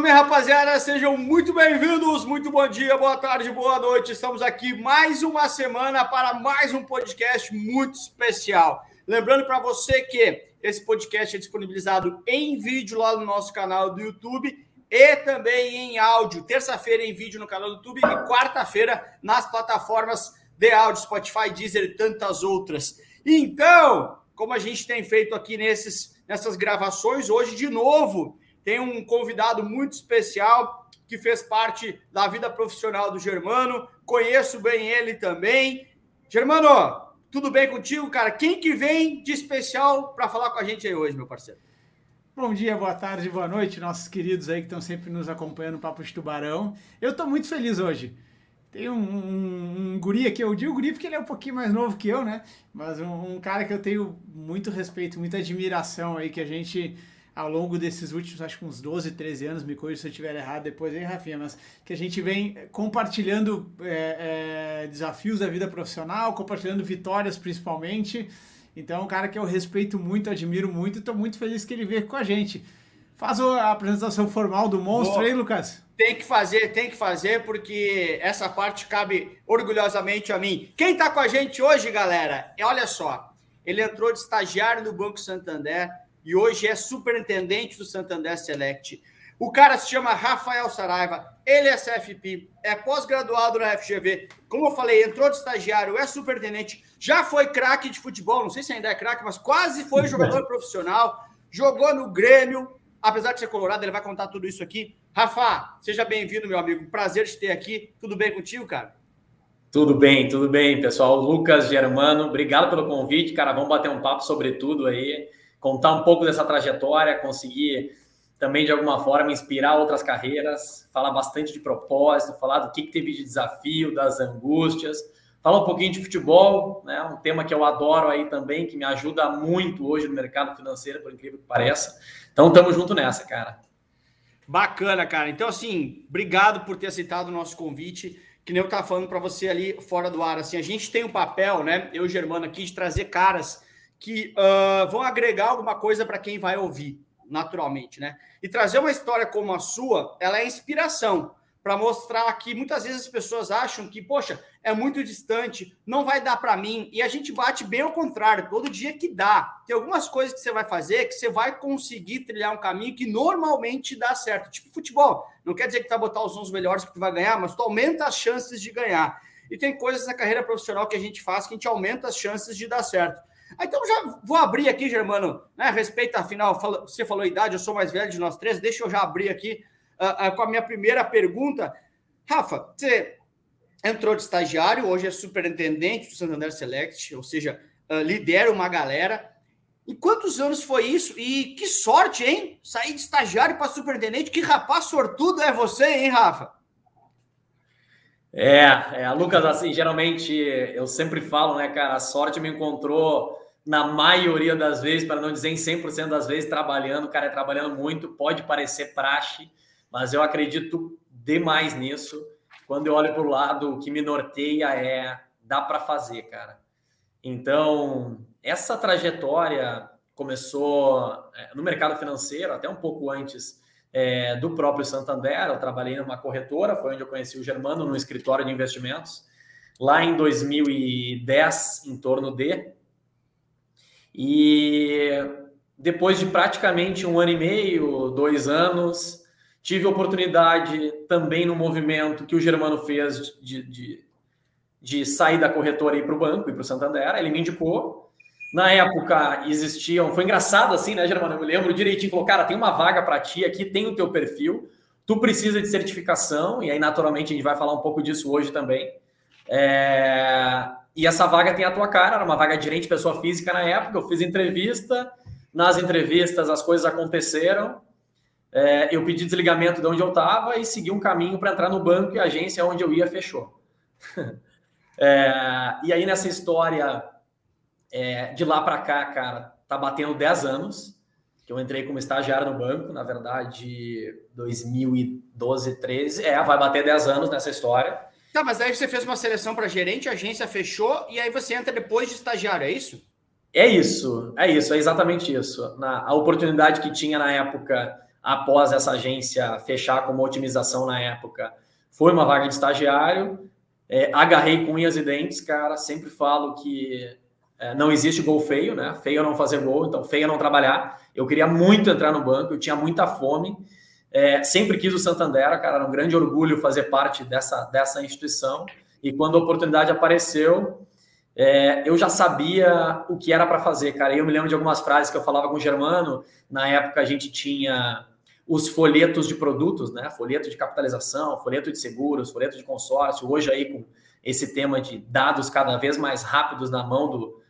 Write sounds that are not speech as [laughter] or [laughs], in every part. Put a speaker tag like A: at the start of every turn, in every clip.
A: Minha rapaziada! Sejam muito bem-vindos, muito bom dia, boa tarde, boa noite. Estamos aqui mais uma semana para mais um podcast muito especial. Lembrando para você que esse podcast é disponibilizado em vídeo lá no nosso canal do YouTube e também em áudio. Terça-feira em vídeo no canal do YouTube e quarta-feira nas plataformas de áudio, Spotify, Deezer e tantas outras. Então, como a gente tem feito aqui nesses, nessas gravações, hoje de novo tem um convidado muito especial que fez parte da vida profissional do Germano. Conheço bem ele também. Germano, tudo bem contigo, cara? Quem que vem de especial para falar com a gente aí hoje, meu parceiro?
B: Bom dia, boa tarde, boa noite, nossos queridos aí que estão sempre nos acompanhando no Papo de Tubarão. Eu estou muito feliz hoje. Tem um, um, um, guri aqui, eu digo guri porque ele é um pouquinho mais novo que eu, né? Mas um, um cara que eu tenho muito respeito, muita admiração aí, que a gente ao longo desses últimos, acho que uns 12, 13 anos, me corrija se eu estiver errado depois aí, Rafinha, mas que a gente vem compartilhando é, é, desafios da vida profissional, compartilhando vitórias principalmente. Então, é um cara que eu respeito muito, admiro muito, estou muito feliz que ele veio com a gente. Faz a apresentação formal do monstro Boa. aí, Lucas.
A: Tem que fazer, tem que fazer, porque essa parte cabe orgulhosamente a mim. Quem está com a gente hoje, galera, é, olha só, ele entrou de estagiário no Banco Santander, e hoje é superintendente do Santander Select. O cara se chama Rafael Saraiva, ele é CFP, é pós-graduado na FGV. Como eu falei, entrou de estagiário, é superintendente, já foi craque de futebol, não sei se ainda é craque, mas quase foi jogador profissional, jogou no Grêmio, apesar de ser colorado, ele vai contar tudo isso aqui. Rafa, seja bem-vindo, meu amigo. Prazer te ter aqui. Tudo bem contigo, cara?
C: Tudo bem, tudo bem, pessoal. Lucas Germano, obrigado pelo convite, cara. Vamos bater um papo sobre tudo aí contar um pouco dessa trajetória, conseguir também de alguma forma inspirar outras carreiras, falar bastante de propósito, falar do que, que teve de desafio, das angústias, falar um pouquinho de futebol, né? Um tema que eu adoro aí também, que me ajuda muito hoje no mercado financeiro, por incrível que pareça. Então, estamos junto nessa, cara.
A: Bacana, cara. Então, assim, obrigado por ter aceitado o nosso convite. Que nem eu estava falando para você ali fora do ar. Assim, a gente tem um papel, né? Eu e Germano aqui, de trazer caras que uh, vão agregar alguma coisa para quem vai ouvir, naturalmente, né? E trazer uma história como a sua, ela é inspiração para mostrar que muitas vezes as pessoas acham que, poxa, é muito distante, não vai dar para mim, e a gente bate bem ao contrário, todo dia que dá. Tem algumas coisas que você vai fazer que você vai conseguir trilhar um caminho que normalmente dá certo. Tipo futebol, não quer dizer que tu vai botar os 11 melhores que tu vai ganhar, mas tu aumenta as chances de ganhar. E tem coisas na carreira profissional que a gente faz que a gente aumenta as chances de dar certo. Então já vou abrir aqui, Germano, né? Respeito, afinal, você falou idade, eu sou mais velho de nós três, deixa eu já abrir aqui uh, uh, com a minha primeira pergunta. Rafa, você entrou de estagiário, hoje é superintendente do Santander Select, ou seja, uh, lidera uma galera. E quantos anos foi isso? E que sorte, hein? Sair de estagiário para superintendente, que rapaz sortudo é você, hein, Rafa?
C: É, é, Lucas, assim, geralmente eu sempre falo, né, cara, a sorte me encontrou na maioria das vezes, para não dizer em 100% das vezes, trabalhando, cara, é trabalhando muito, pode parecer praxe, mas eu acredito demais nisso. Quando eu olho para o lado, o que me norteia é dá para fazer, cara. Então, essa trajetória começou é, no mercado financeiro, até um pouco antes é, do próprio Santander. Eu trabalhei numa corretora, foi onde eu conheci o Germano, no escritório de investimentos, lá em 2010, em torno de. E depois de praticamente um ano e meio, dois anos, tive oportunidade também no movimento que o Germano fez de, de, de sair da corretora e ir para o banco, e para o Santander. Ele me indicou. Na época existiam, foi engraçado assim, né, Germano? Eu me lembro direitinho, falou, cara, tem uma vaga para ti aqui, tem o teu perfil, tu precisa de certificação, e aí naturalmente a gente vai falar um pouco disso hoje também. É... E essa vaga tem a tua cara, era uma vaga de gerente pessoa física na época, eu fiz entrevista, nas entrevistas as coisas aconteceram, é... eu pedi desligamento de onde eu estava e segui um caminho para entrar no banco e a agência onde eu ia fechou. [laughs] é... E aí nessa história é, de lá para cá, cara, tá batendo 10 anos que eu entrei como estagiário no banco, na verdade, 2012, 13. É, vai bater 10 anos nessa história.
A: Tá, mas aí você fez uma seleção para gerente, a agência fechou e aí você entra depois de estagiário, é isso?
C: É isso, é isso, é exatamente isso. Na, a oportunidade que tinha na época após essa agência fechar com uma otimização na época, foi uma vaga de estagiário. É, agarrei com unhas e dentes, cara. Sempre falo que é, não existe gol feio, né? Feio é não fazer gol, então feio é não trabalhar. Eu queria muito entrar no banco, eu tinha muita fome. É, sempre quis o Santander, cara. Era um grande orgulho fazer parte dessa, dessa instituição. E quando a oportunidade apareceu, é, eu já sabia o que era para fazer, cara. Eu me lembro de algumas frases que eu falava com o Germano. Na época a gente tinha os folhetos de produtos, né? Folheto de capitalização, folheto de seguros, folheto de consórcio. Hoje aí com esse tema de dados cada vez mais rápidos na mão do,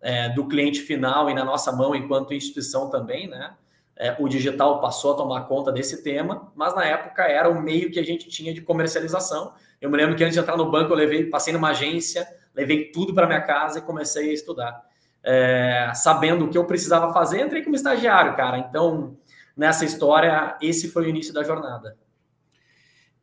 C: é, do cliente final e na nossa mão enquanto instituição também, né? É, o digital passou a tomar conta desse tema, mas na época era o meio que a gente tinha de comercialização. Eu me lembro que antes de entrar no banco eu levei, passei numa agência, levei tudo para minha casa e comecei a estudar. É, sabendo o que eu precisava fazer, entrei como estagiário, cara. Então, nessa história, esse foi o início da jornada.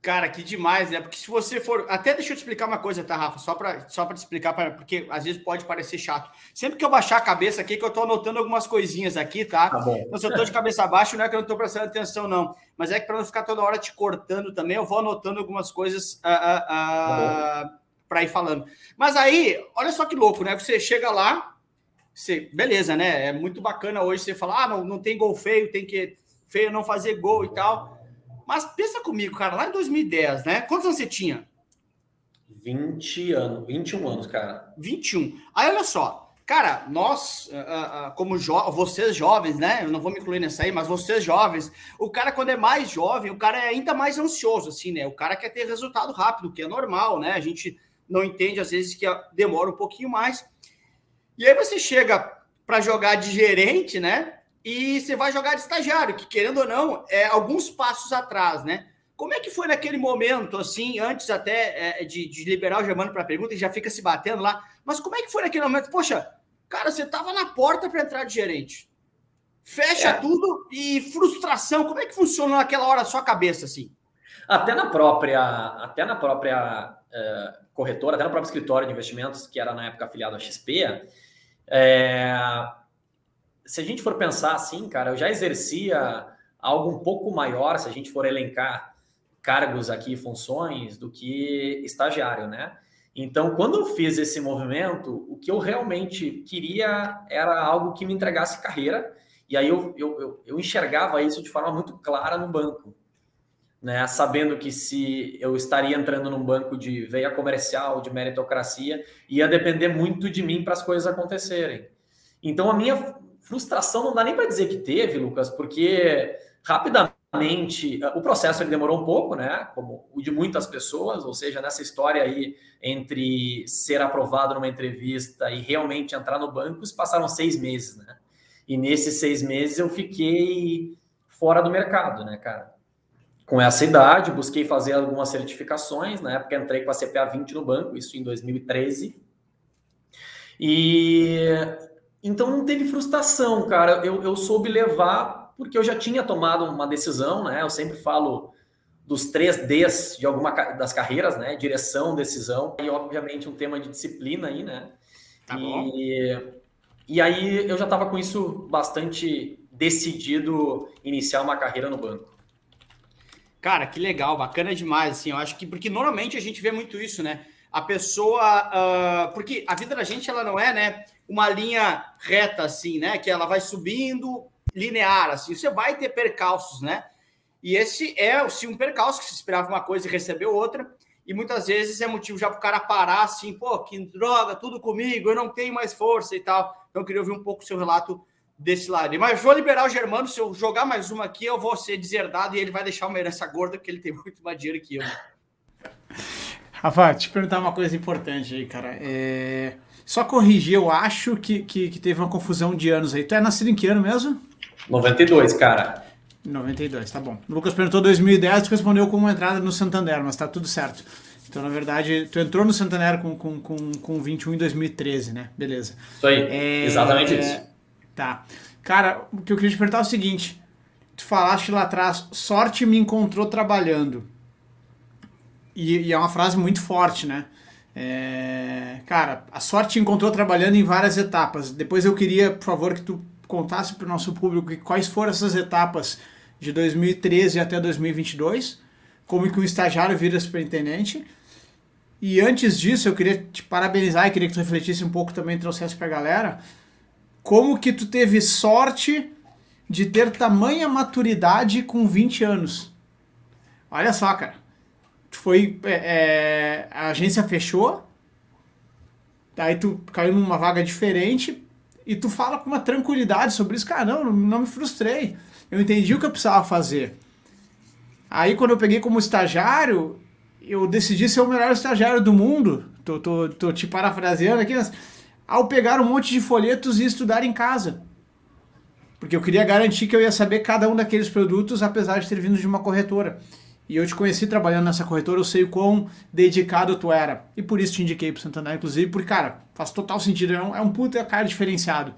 A: Cara, que demais, né? Porque se você for. Até deixa eu te explicar uma coisa, tá, Rafa? Só para só te explicar, pra... porque às vezes pode parecer chato. Sempre que eu baixar a cabeça aqui, que eu tô anotando algumas coisinhas aqui, tá? tá bom. Então, se eu tô de cabeça baixa, não é que eu não tô prestando atenção, não. Mas é que para não ficar toda hora te cortando também, eu vou anotando algumas coisas uh, uh, uh, tá para ir falando. Mas aí, olha só que louco, né? Você chega lá, você... beleza, né? É muito bacana hoje você falar, ah, não, não tem gol feio, tem que feio não fazer gol e tal. Mas pensa comigo, cara, lá em 2010, né? Quantos anos você tinha?
C: 20 anos, 21 anos, cara.
A: 21. Aí olha só, cara, nós, uh, uh, como jo vocês jovens, né? Eu não vou me incluir nessa aí, mas vocês jovens, o cara, quando é mais jovem, o cara é ainda mais ansioso, assim, né? O cara quer ter resultado rápido, que é normal, né? A gente não entende, às vezes, que demora um pouquinho mais. E aí você chega para jogar de gerente, né? E você vai jogar de estagiário, que querendo ou não, é alguns passos atrás, né? Como é que foi naquele momento, assim, antes até é, de, de, liberar o Germano para a pergunta, e já fica se batendo lá, mas como é que foi naquele momento? Poxa, cara, você estava na porta para entrar de gerente. Fecha é. tudo e frustração, como é que funciona naquela hora a sua cabeça, assim?
C: Até na própria, até na própria é, corretora, até no próprio escritório de investimentos, que era na época afiliado à XP, é, se a gente for pensar assim, cara, eu já exercia algo um pouco maior, se a gente for elencar cargos aqui, funções, do que estagiário, né? Então, quando eu fiz esse movimento, o que eu realmente queria era algo que me entregasse carreira, e aí eu, eu, eu, eu enxergava isso de forma muito clara no banco, né? Sabendo que se eu estaria entrando num banco de veia comercial, de meritocracia, ia depender muito de mim para as coisas acontecerem. Então, a minha frustração não dá nem para dizer que teve, Lucas, porque rapidamente o processo ele demorou um pouco, né? Como o de muitas pessoas, ou seja, nessa história aí entre ser aprovado numa entrevista e realmente entrar no banco, passaram seis meses, né? E nesses seis meses eu fiquei fora do mercado, né, cara? Com essa idade, busquei fazer algumas certificações. Na época entrei com a CPA 20 no banco, isso em 2013. E então não teve frustração, cara. Eu, eu soube levar porque eu já tinha tomado uma decisão, né? Eu sempre falo dos três Ds de alguma das carreiras, né? Direção, decisão e obviamente um tema de disciplina aí, né? Tá e, bom. e aí eu já estava com isso bastante decidido iniciar uma carreira no banco.
A: Cara, que legal, bacana demais, assim, eu acho que, porque normalmente a gente vê muito isso, né? A pessoa, uh, porque a vida da gente, ela não é, né, uma linha reta assim, né? Que ela vai subindo linear, assim. Você vai ter percalços, né? E esse é sim um percalço que se esperava uma coisa e recebeu outra. E muitas vezes é motivo já para o cara parar assim, pô, que droga, tudo comigo, eu não tenho mais força e tal. Então eu queria ouvir um pouco o seu relato desse lado. Mas vou liberar o Germano, se eu jogar mais uma aqui, eu vou ser deserdado e ele vai deixar uma herança gorda, porque ele tem [laughs] muito mais dinheiro que eu.
B: Rafa, te perguntar uma coisa importante aí, cara. É... Só corrigir, eu acho que, que, que, teve uma confusão de anos aí. Tu é nascido em que ano mesmo?
C: 92, cara.
B: 92, tá bom. O Lucas perguntou 2010, tu respondeu com uma entrada no Santander, mas tá tudo certo. Então, na verdade, tu entrou no Santander com, com, com, com 21 em 2013, né? Beleza.
C: Isso aí, é, exatamente isso.
B: Tá. Cara, o que eu queria te perguntar é o seguinte. Tu falaste lá atrás, sorte me encontrou trabalhando. E, e é uma frase muito forte, né? É, cara, a sorte te encontrou trabalhando em várias etapas. Depois eu queria, por favor, que tu contasse para o nosso público quais foram essas etapas de 2013 até 2022, como que um estagiário vira superintendente. E antes disso, eu queria te parabenizar e queria que tu refletisse um pouco também, trouxesse pra galera, como que tu teve sorte de ter tamanha maturidade com 20 anos. Olha só, cara. Foi. É, é, a agência fechou. Daí tu caiu numa vaga diferente e tu fala com uma tranquilidade sobre isso. Cara, não, não me frustrei. Eu entendi o que eu precisava fazer. Aí quando eu peguei como estagiário, eu decidi ser o melhor estagiário do mundo. Tô, tô, tô te parafraseando aqui, mas ao pegar um monte de folhetos e estudar em casa. Porque eu queria garantir que eu ia saber cada um daqueles produtos, apesar de ter vindo de uma corretora. E eu te conheci trabalhando nessa corretora, eu sei o quão dedicado tu era. E por isso te indiquei pro Santander, inclusive, porque, cara, faz total sentido. É um, é um puta cara diferenciado.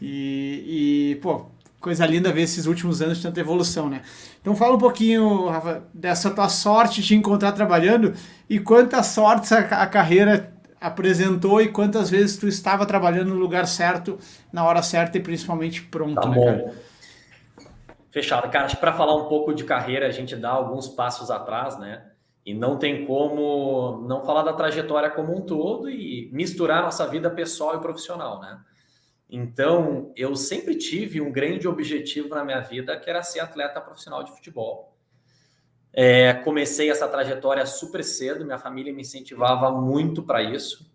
B: E, e, pô, coisa linda ver esses últimos anos de tanta evolução, né? Então fala um pouquinho, Rafa, dessa tua sorte de encontrar trabalhando e quantas sortes a, a carreira apresentou e quantas vezes tu estava trabalhando no lugar certo, na hora certa e principalmente pronto,
C: tá
B: né,
C: bom. cara? Fechado. Cara, acho que para falar um pouco de carreira, a gente dá alguns passos atrás, né? E não tem como não falar da trajetória como um todo e misturar nossa vida pessoal e profissional, né? Então, eu sempre tive um grande objetivo na minha vida, que era ser atleta profissional de futebol. É, comecei essa trajetória super cedo, minha família me incentivava muito para isso.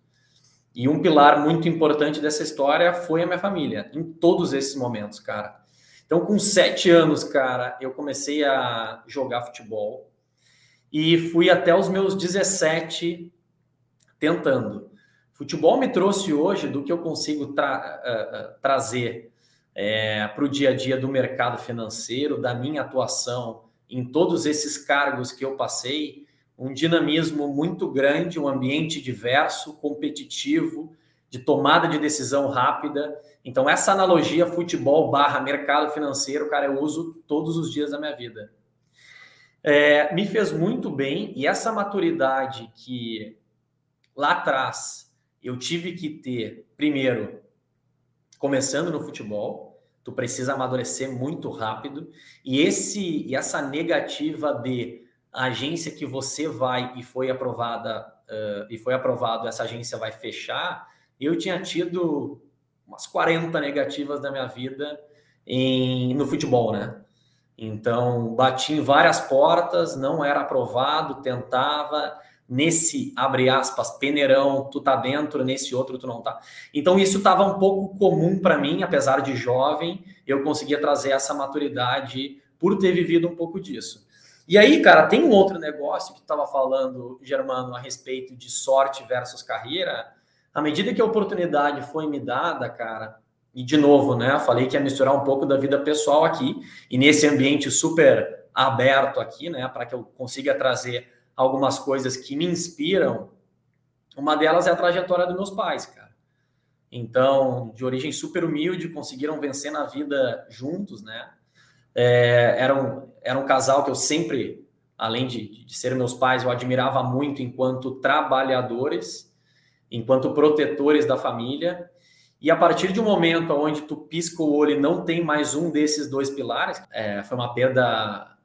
C: E um pilar muito importante dessa história foi a minha família, em todos esses momentos, cara. Então, com sete anos, cara, eu comecei a jogar futebol e fui até os meus 17 tentando. Futebol me trouxe hoje do que eu consigo tra uh, trazer é, para o dia a dia do mercado financeiro, da minha atuação em todos esses cargos que eu passei, um dinamismo muito grande, um ambiente diverso, competitivo, de tomada de decisão rápida então, essa analogia futebol barra mercado financeiro, cara, eu uso todos os dias da minha vida. É, me fez muito bem e essa maturidade que lá atrás eu tive que ter, primeiro, começando no futebol, tu precisa amadurecer muito rápido e esse e essa negativa de agência que você vai e foi aprovada uh, e foi aprovado essa agência vai fechar, eu tinha tido umas 40 negativas da minha vida em, no futebol, né? Então, bati em várias portas, não era aprovado, tentava, nesse, abre aspas, peneirão, tu tá dentro, nesse outro tu não tá. Então, isso estava um pouco comum para mim, apesar de jovem, eu conseguia trazer essa maturidade por ter vivido um pouco disso. E aí, cara, tem um outro negócio que tu estava falando, Germano, a respeito de sorte versus carreira, à medida que a oportunidade foi me dada, cara, e de novo, né, falei que ia misturar um pouco da vida pessoal aqui, e nesse ambiente super aberto aqui, né, para que eu consiga trazer algumas coisas que me inspiram. Uma delas é a trajetória dos meus pais, cara. Então, de origem super humilde, conseguiram vencer na vida juntos, né? É, era, um, era um casal que eu sempre, além de, de ser meus pais, eu admirava muito enquanto trabalhadores enquanto protetores da família. E a partir de um momento onde tu pisca o olho e não tem mais um desses dois pilares, é, foi uma perda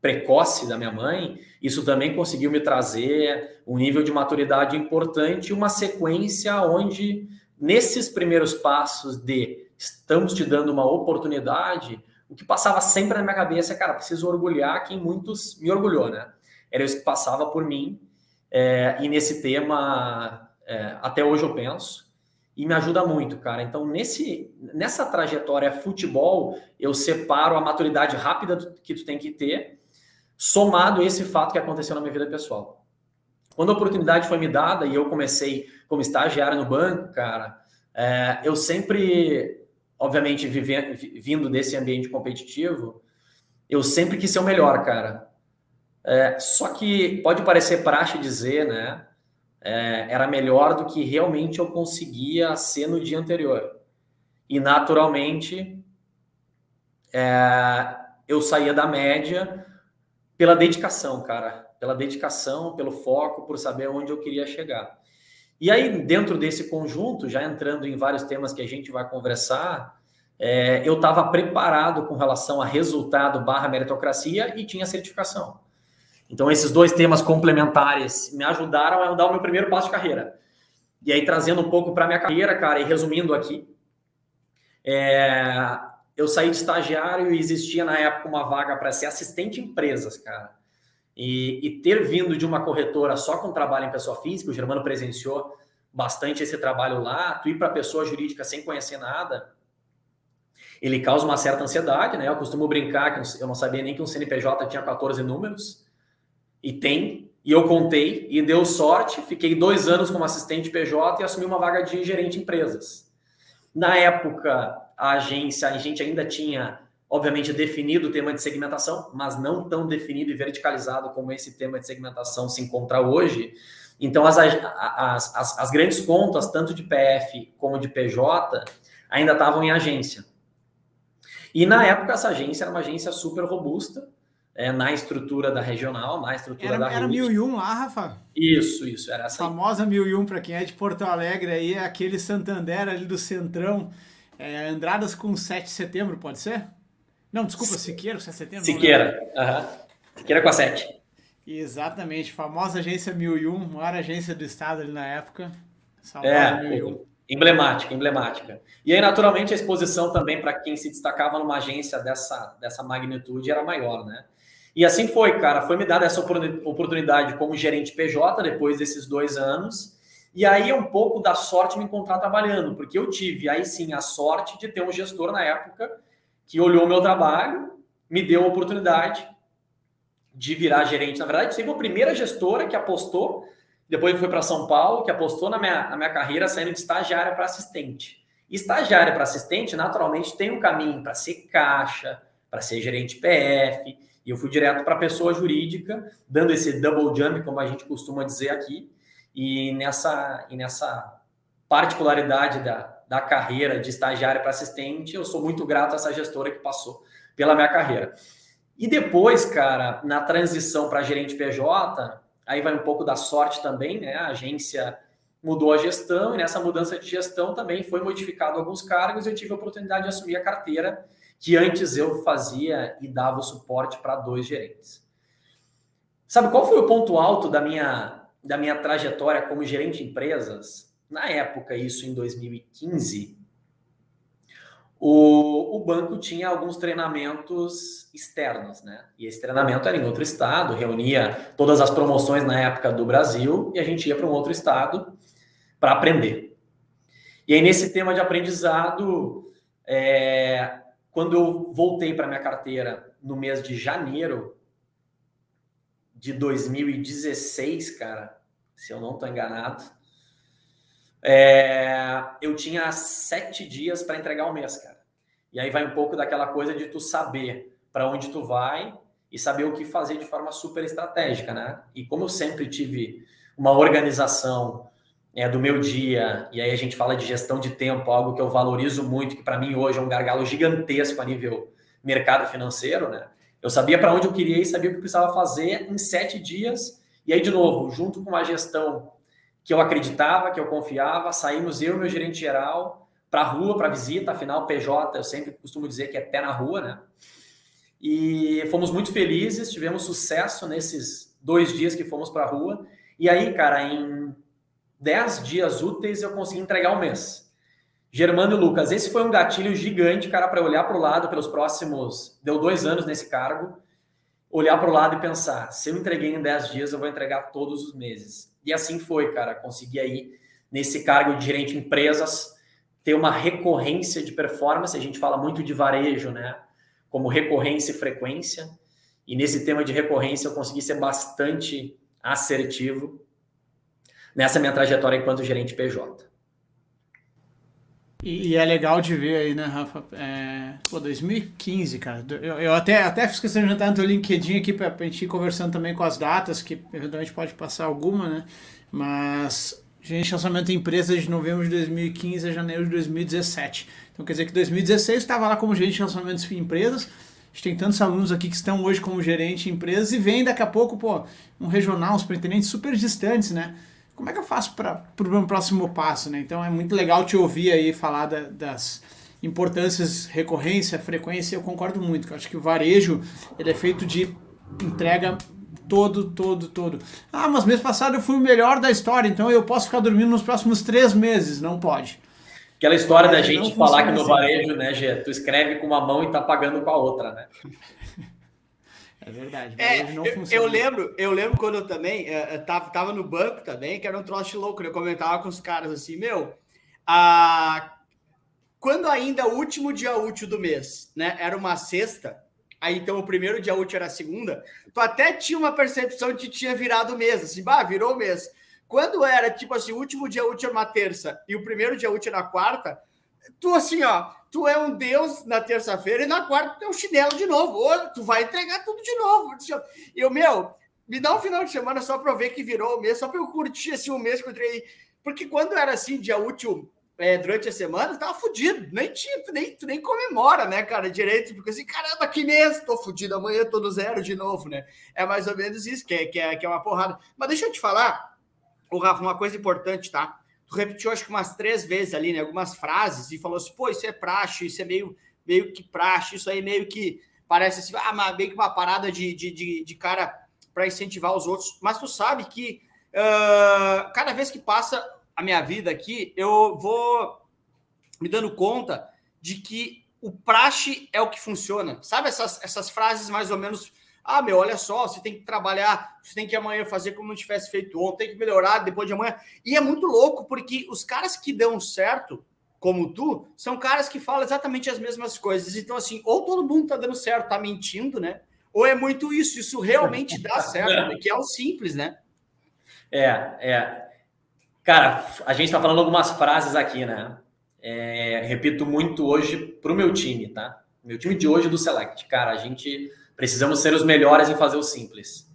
C: precoce da minha mãe, isso também conseguiu me trazer um nível de maturidade importante uma sequência onde, nesses primeiros passos de estamos te dando uma oportunidade, o que passava sempre na minha cabeça é, cara, preciso orgulhar quem muitos me orgulhou, né? Era isso que passava por mim. É, e nesse tema é, até hoje eu penso, e me ajuda muito, cara. Então, nesse, nessa trajetória futebol, eu separo a maturidade rápida que tu tem que ter, somado esse fato que aconteceu na minha vida pessoal. Quando a oportunidade foi me dada e eu comecei como estagiário no banco, cara, é, eu sempre, obviamente, vivendo, vindo desse ambiente competitivo, eu sempre quis ser o melhor, cara. É, só que pode parecer praxe dizer, né? É, era melhor do que realmente eu conseguia ser no dia anterior. E naturalmente é, eu saía da média pela dedicação, cara, pela dedicação, pelo foco, por saber onde eu queria chegar. E aí, dentro desse conjunto, já entrando em vários temas que a gente vai conversar, é, eu estava preparado com relação a resultado barra meritocracia e tinha certificação. Então, esses dois temas complementares me ajudaram a dar o meu primeiro passo de carreira. E aí, trazendo um pouco para minha carreira, cara, e resumindo aqui, é, eu saí de estagiário e existia na época uma vaga para ser assistente em empresas, cara. E, e, ter vindo de uma corretora só com trabalho em pessoa física, o Germano presenciou bastante esse trabalho lá, tu ir para pessoa jurídica sem conhecer nada, ele causa uma certa ansiedade, né? Eu costumo brincar que eu não sabia nem que um CNPJ tinha 14 números, e tem, e eu contei, e deu sorte, fiquei dois anos como assistente PJ e assumi uma vaga de gerente de empresas. Na época, a agência, a gente ainda tinha, obviamente, definido o tema de segmentação, mas não tão definido e verticalizado como esse tema de segmentação se encontra hoje. Então, as, as, as, as grandes contas, tanto de PF como de PJ, ainda estavam em agência. E na época, essa agência era uma agência super robusta, é, na estrutura da regional, na estrutura
B: era,
C: da
B: Era 1001 lá, Rafa?
C: Isso, isso, era essa.
B: A famosa 1001, para quem é de Porto Alegre, aí é aquele Santander ali do Centrão, é, Andradas com 7 de setembro, pode ser? Não, desculpa, Siqueira, 7 de setembro.
C: Siqueira, aham. Siqueira com a 7.
B: Exatamente, famosa agência 1001, maior agência do estado ali na época.
C: é, 1001. emblemática, emblemática. E aí, naturalmente, a exposição também para quem se destacava numa agência dessa, dessa magnitude era maior, né? E assim foi, cara. Foi me dada essa oportunidade como gerente PJ depois desses dois anos. E aí é um pouco da sorte me encontrar trabalhando, porque eu tive aí sim a sorte de ter um gestor na época que olhou o meu trabalho, me deu a oportunidade de virar gerente. Na verdade, tive a primeira gestora que apostou, depois foi para São Paulo, que apostou na minha, na minha carreira saindo de estagiária para assistente. estagiária para assistente, naturalmente, tem um caminho para ser caixa, para ser gerente PF. E eu fui direto para a pessoa jurídica, dando esse double jump, como a gente costuma dizer aqui. E nessa, e nessa particularidade da, da carreira de estagiário para assistente, eu sou muito grato a essa gestora que passou pela minha carreira. E depois, cara, na transição para gerente PJ, aí vai um pouco da sorte também, né? A agência mudou a gestão e nessa mudança de gestão também foi modificado alguns cargos e eu tive a oportunidade de assumir a carteira que antes eu fazia e dava o suporte para dois gerentes. Sabe qual foi o ponto alto da minha, da minha trajetória como gerente de empresas? Na época, isso em 2015, o, o banco tinha alguns treinamentos externos, né? E esse treinamento era em outro estado, reunia todas as promoções na época do Brasil e a gente ia para um outro estado para aprender. E aí, nesse tema de aprendizado, é, quando eu voltei para minha carteira no mês de janeiro de 2016, cara, se eu não estou enganado, é, eu tinha sete dias para entregar o mês, cara. E aí vai um pouco daquela coisa de tu saber para onde tu vai e saber o que fazer de forma super estratégica, né? E como eu sempre tive uma organização é, do meu dia, e aí a gente fala de gestão de tempo, algo que eu valorizo muito, que para mim hoje é um gargalo gigantesco a nível mercado financeiro, né? Eu sabia para onde eu queria ir, sabia o que eu precisava fazer em sete dias, e aí, de novo, junto com uma gestão que eu acreditava, que eu confiava, saímos eu e meu gerente geral para a rua, para visita, afinal, PJ, eu sempre costumo dizer que é pé na rua, né? E fomos muito felizes, tivemos sucesso nesses dois dias que fomos para a rua. E aí, cara, em 10 dias úteis eu consegui entregar um mês. Germano e Lucas, esse foi um gatilho gigante, cara, para olhar para o lado pelos próximos. Deu dois anos nesse cargo. Olhar para o lado e pensar: se eu entreguei em 10 dias, eu vou entregar todos os meses. E assim foi, cara. Consegui aí, nesse cargo de gerente de empresas, ter uma recorrência de performance. A gente fala muito de varejo, né? Como recorrência e frequência. E nesse tema de recorrência, eu consegui ser bastante assertivo nessa minha trajetória enquanto gerente PJ.
B: E, e é legal de ver aí, né, Rafa? É, pô, 2015, cara. Eu, eu, até, até fiz questão de jantar no teu LinkedIn aqui pra, pra gente ir conversando também com as datas, que eventualmente pode passar alguma, né? Mas gente, lançamento em empresa de novembro de 2015 a janeiro de 2017. Então quer dizer que 2016 estava lá como gerente de lançamentos em empresas. A gente tem tantos alunos aqui que estão hoje como gerente de empresas e vem daqui a pouco, pô, um regional, uns pretendentes super distantes, né? Como é que eu faço para o próximo passo, né? Então é muito legal te ouvir aí falar da, das, importâncias, recorrência, frequência, eu concordo muito. Eu acho que o varejo ele é feito de entrega todo, todo, todo. Ah, mas mês passado eu fui o melhor da história, então eu posso ficar dormindo nos próximos três meses. Não pode.
C: Aquela história da gente falar que no assim. varejo, né, Gê, tu escreve com uma mão e tá pagando com a outra, né?
B: É verdade.
A: É, eu, eu, lembro, eu lembro quando eu também é, tava, tava no banco também, que era um troço louco. Né? Eu comentava com os caras assim, meu, a, quando ainda o último dia útil do mês, né, era uma sexta, aí então o primeiro dia útil era segunda, tu até tinha uma percepção de que tinha virado o mês, assim, bah, virou o mês. Quando era, tipo assim, o último dia útil era uma terça e o primeiro dia útil era quarta, tu assim, ó, tu é um deus na terça-feira e na quarta tu é um chinelo de novo. Ou tu vai entregar tudo de novo. Eu, meu, me dá um final de semana só para ver que virou o mês, só para eu curtir assim o mês que eu treinei. Porque quando era assim, dia útil é, durante a semana, tava fudido. Nem tinha, tu nem, tu nem comemora, né, cara, direito, porque assim, caramba, que mês, tô fudido, amanhã tô no zero de novo, né? É mais ou menos isso, que é, que é, que é uma porrada. Mas deixa eu te falar, o Rafa, uma coisa importante, tá? Repetiu, acho que umas três vezes ali, né, algumas frases, e falou assim, pô, isso é praxe, isso é meio, meio que praxe, isso aí meio que parece assim, ah, meio que uma parada de, de, de, de cara para incentivar os outros. Mas tu sabe que uh, cada vez que passa a minha vida aqui, eu vou me dando conta de que o praxe é o que funciona. Sabe essas, essas frases mais ou menos. Ah, meu, olha só, você tem que trabalhar, você tem que amanhã fazer como não tivesse feito ontem, tem que melhorar depois de amanhã. E é muito louco, porque os caras que dão certo, como tu, são caras que falam exatamente as mesmas coisas. Então, assim, ou todo mundo tá dando certo, tá mentindo, né? Ou é muito isso, isso realmente dá certo, [laughs] que é o simples, né?
C: É, é. Cara, a gente está falando algumas frases aqui, né? É, repito muito hoje para o meu time, tá? Meu time de hoje do Select. Cara, a gente precisamos ser os melhores em fazer o simples.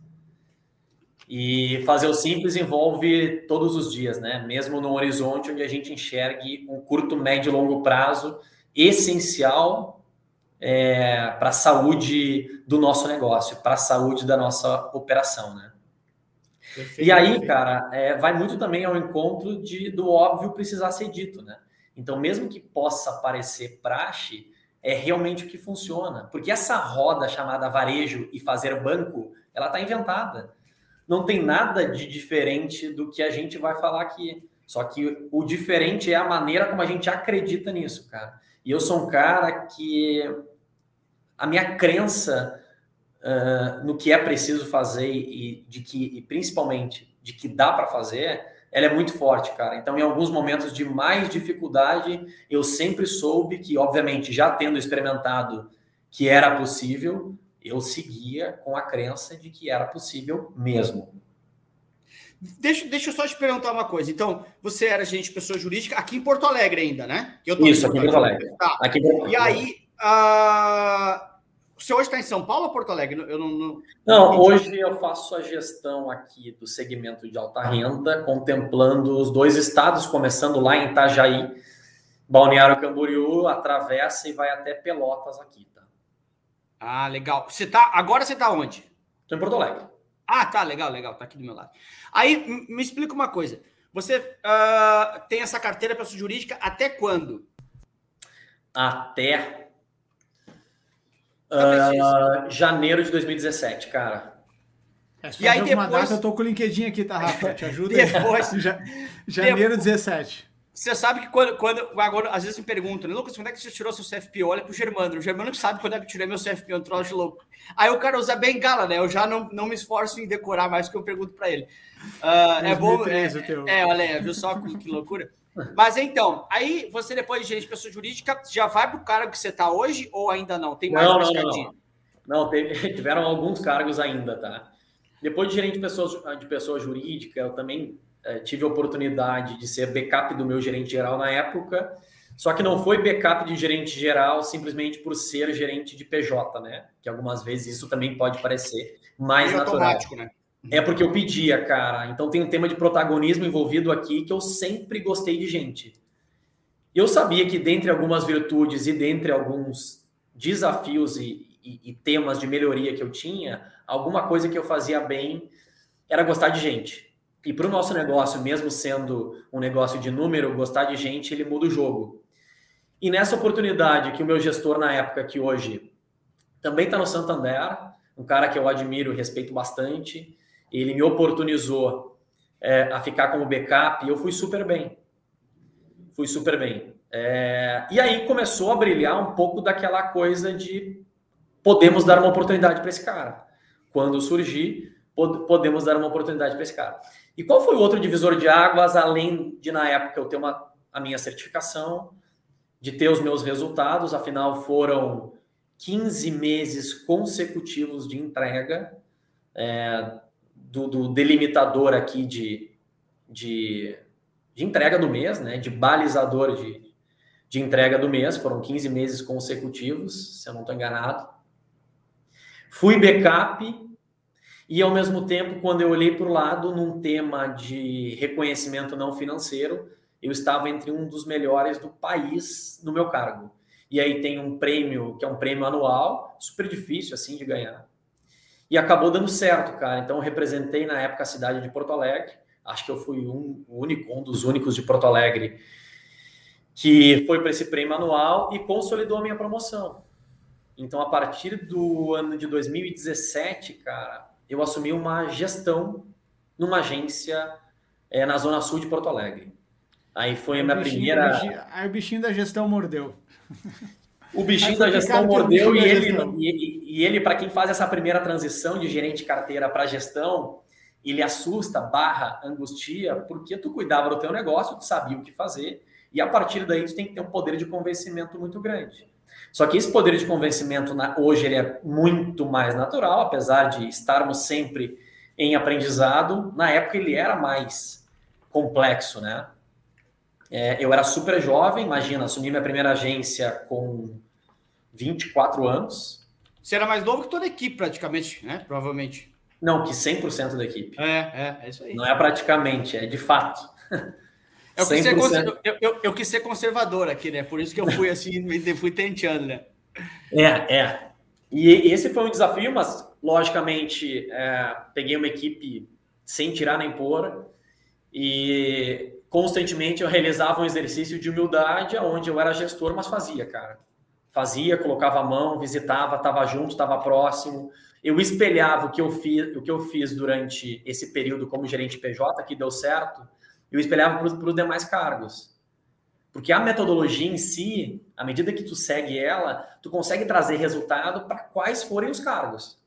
C: E fazer o simples envolve todos os dias, né? Mesmo no horizonte onde a gente enxergue um curto, médio e longo prazo essencial é, para a saúde do nosso negócio, para a saúde da nossa operação, né? Perfeito. E aí, cara, é, vai muito também ao encontro de, do óbvio precisar ser dito, né? Então, mesmo que possa parecer praxe, é realmente o que funciona. Porque essa roda chamada varejo e fazer banco, ela está inventada. Não tem nada de diferente do que a gente vai falar aqui. Só que o diferente é a maneira como a gente acredita nisso, cara. E eu sou um cara que a minha crença uh, no que é preciso fazer e de que, e principalmente, de que dá para fazer, ela é muito forte, cara. Então, em alguns momentos de mais dificuldade, eu sempre soube que, obviamente, já tendo experimentado que era possível, eu seguia com a crença de que era possível mesmo.
A: Deixa, deixa eu só te perguntar uma coisa. Então, você era agente de pessoa jurídica aqui em Porto Alegre ainda, né?
C: Isso, aqui em Porto Alegre.
A: Tá.
C: Aqui
A: E aí, uh, você hoje está em São Paulo ou Porto Alegre?
C: Eu não, não, não hoje eu faço a gestão aqui do segmento de alta renda, contemplando os dois estados, começando lá em Itajaí, Balneário Camboriú, atravessa e vai até Pelotas aqui, tá?
A: Ah, legal. Você tá, agora você está onde?
C: Estou em Porto Alegre.
A: Ah, tá, legal, legal, tá aqui do meu lado. Aí, me explica uma coisa. Você uh, tem essa carteira pessoa jurídica até quando?
C: Até Uh, janeiro de 2017, cara.
B: É, e aí depois... Data, eu tô com o LinkedIn aqui, tá, Rafa? Te ajuda depois... [laughs] Janeiro depois... 17.
A: Você sabe que quando, quando agora, às vezes me perguntam, Lucas, quando é que você tirou seu CFP? Olha pro Germano. O Germano que sabe quando é que eu tirei meu CFP, um troço louco. Aí o cara usa bengala, né? Eu já não, não me esforço em decorar mais que eu pergunto para ele. Uh, é bom. É, é, olha, viu só que loucura? Mas então, aí você depois de gerente de pessoa jurídica, já vai para o cargo que você está hoje ou ainda não? Tem mais
C: não, não, não, não. teve, [laughs] tiveram alguns cargos ainda, tá? Depois de gerente de pessoa, de pessoa jurídica, eu também é, tive a oportunidade de ser backup do meu gerente geral na época, só que não foi backup de gerente geral simplesmente por ser gerente de PJ, né? Que algumas vezes isso também pode parecer mais natural. automático, né? É porque eu pedia, cara. Então tem um tema de protagonismo envolvido aqui que eu sempre gostei de gente. Eu sabia que dentre algumas virtudes e dentre alguns desafios e, e, e temas de melhoria que eu tinha, alguma coisa que eu fazia bem era gostar de gente. E para o nosso negócio, mesmo sendo um negócio de número, gostar de gente, ele muda o jogo. E nessa oportunidade que o meu gestor na época, que hoje também está no Santander, um cara que eu admiro e respeito bastante, ele me oportunizou é, a ficar como backup e eu fui super bem. Fui super bem. É, e aí começou a brilhar um pouco daquela coisa de podemos dar uma oportunidade para esse cara. Quando surgir, pod podemos dar uma oportunidade para esse cara. E qual foi o outro divisor de águas, além de, na época, eu ter uma, a minha certificação, de ter os meus resultados, afinal foram 15 meses consecutivos de entrega é, do, do, delimitador aqui de, de, de, entrega do mês, né, de balizador de, de entrega do mês, foram 15 meses consecutivos, se eu não estou enganado. Fui backup e, ao mesmo tempo, quando eu olhei para o lado, num tema de reconhecimento não financeiro, eu estava entre um dos melhores do país no meu cargo. E aí tem um prêmio, que é um prêmio anual, super difícil, assim, de ganhar. E acabou dando certo, cara. Então, eu representei, na época, a cidade de Porto Alegre. Acho que eu fui um, único, um dos únicos de Porto Alegre que foi para esse prêmio anual e consolidou a minha promoção. Então, a partir do ano de 2017, cara, eu assumi uma gestão numa agência é, na Zona Sul de Porto Alegre. Aí foi a minha primeira.
B: Aí o bichinho da gestão mordeu. [laughs]
C: O bichinho da gestão mordeu e ele, e, e ele para quem faz essa primeira transição de gerente de carteira para gestão, ele assusta, barra, angustia, porque tu cuidava do teu negócio, tu sabia o que fazer, e a partir daí tu tem que ter um poder de convencimento muito grande. Só que esse poder de convencimento hoje ele é muito mais natural, apesar de estarmos sempre em aprendizado. Na época ele era mais complexo, né? É, eu era super jovem, imagina, assumi minha primeira agência com 24 anos.
A: Você era mais novo que toda a equipe, praticamente, né? Provavelmente.
C: Não, que 100% da equipe.
A: É, é, é isso aí.
C: Não é praticamente, é de fato.
A: Eu quis, ser, eu, eu, eu quis ser conservador aqui, né? Por isso que eu fui assim, [laughs] fui tenteando, né?
C: É, é. E esse foi um desafio, mas logicamente é, peguei uma equipe sem tirar nem pôr e constantemente eu realizava um exercício de humildade, onde eu era gestor, mas fazia, cara. Fazia, colocava a mão, visitava, estava junto, estava próximo. Eu espelhava o que eu fiz, o que eu fiz durante esse período como gerente PJ, que deu certo, eu espelhava para os demais cargos. Porque a metodologia em si, à medida que tu segue ela, tu consegue trazer resultado para quais forem os cargos.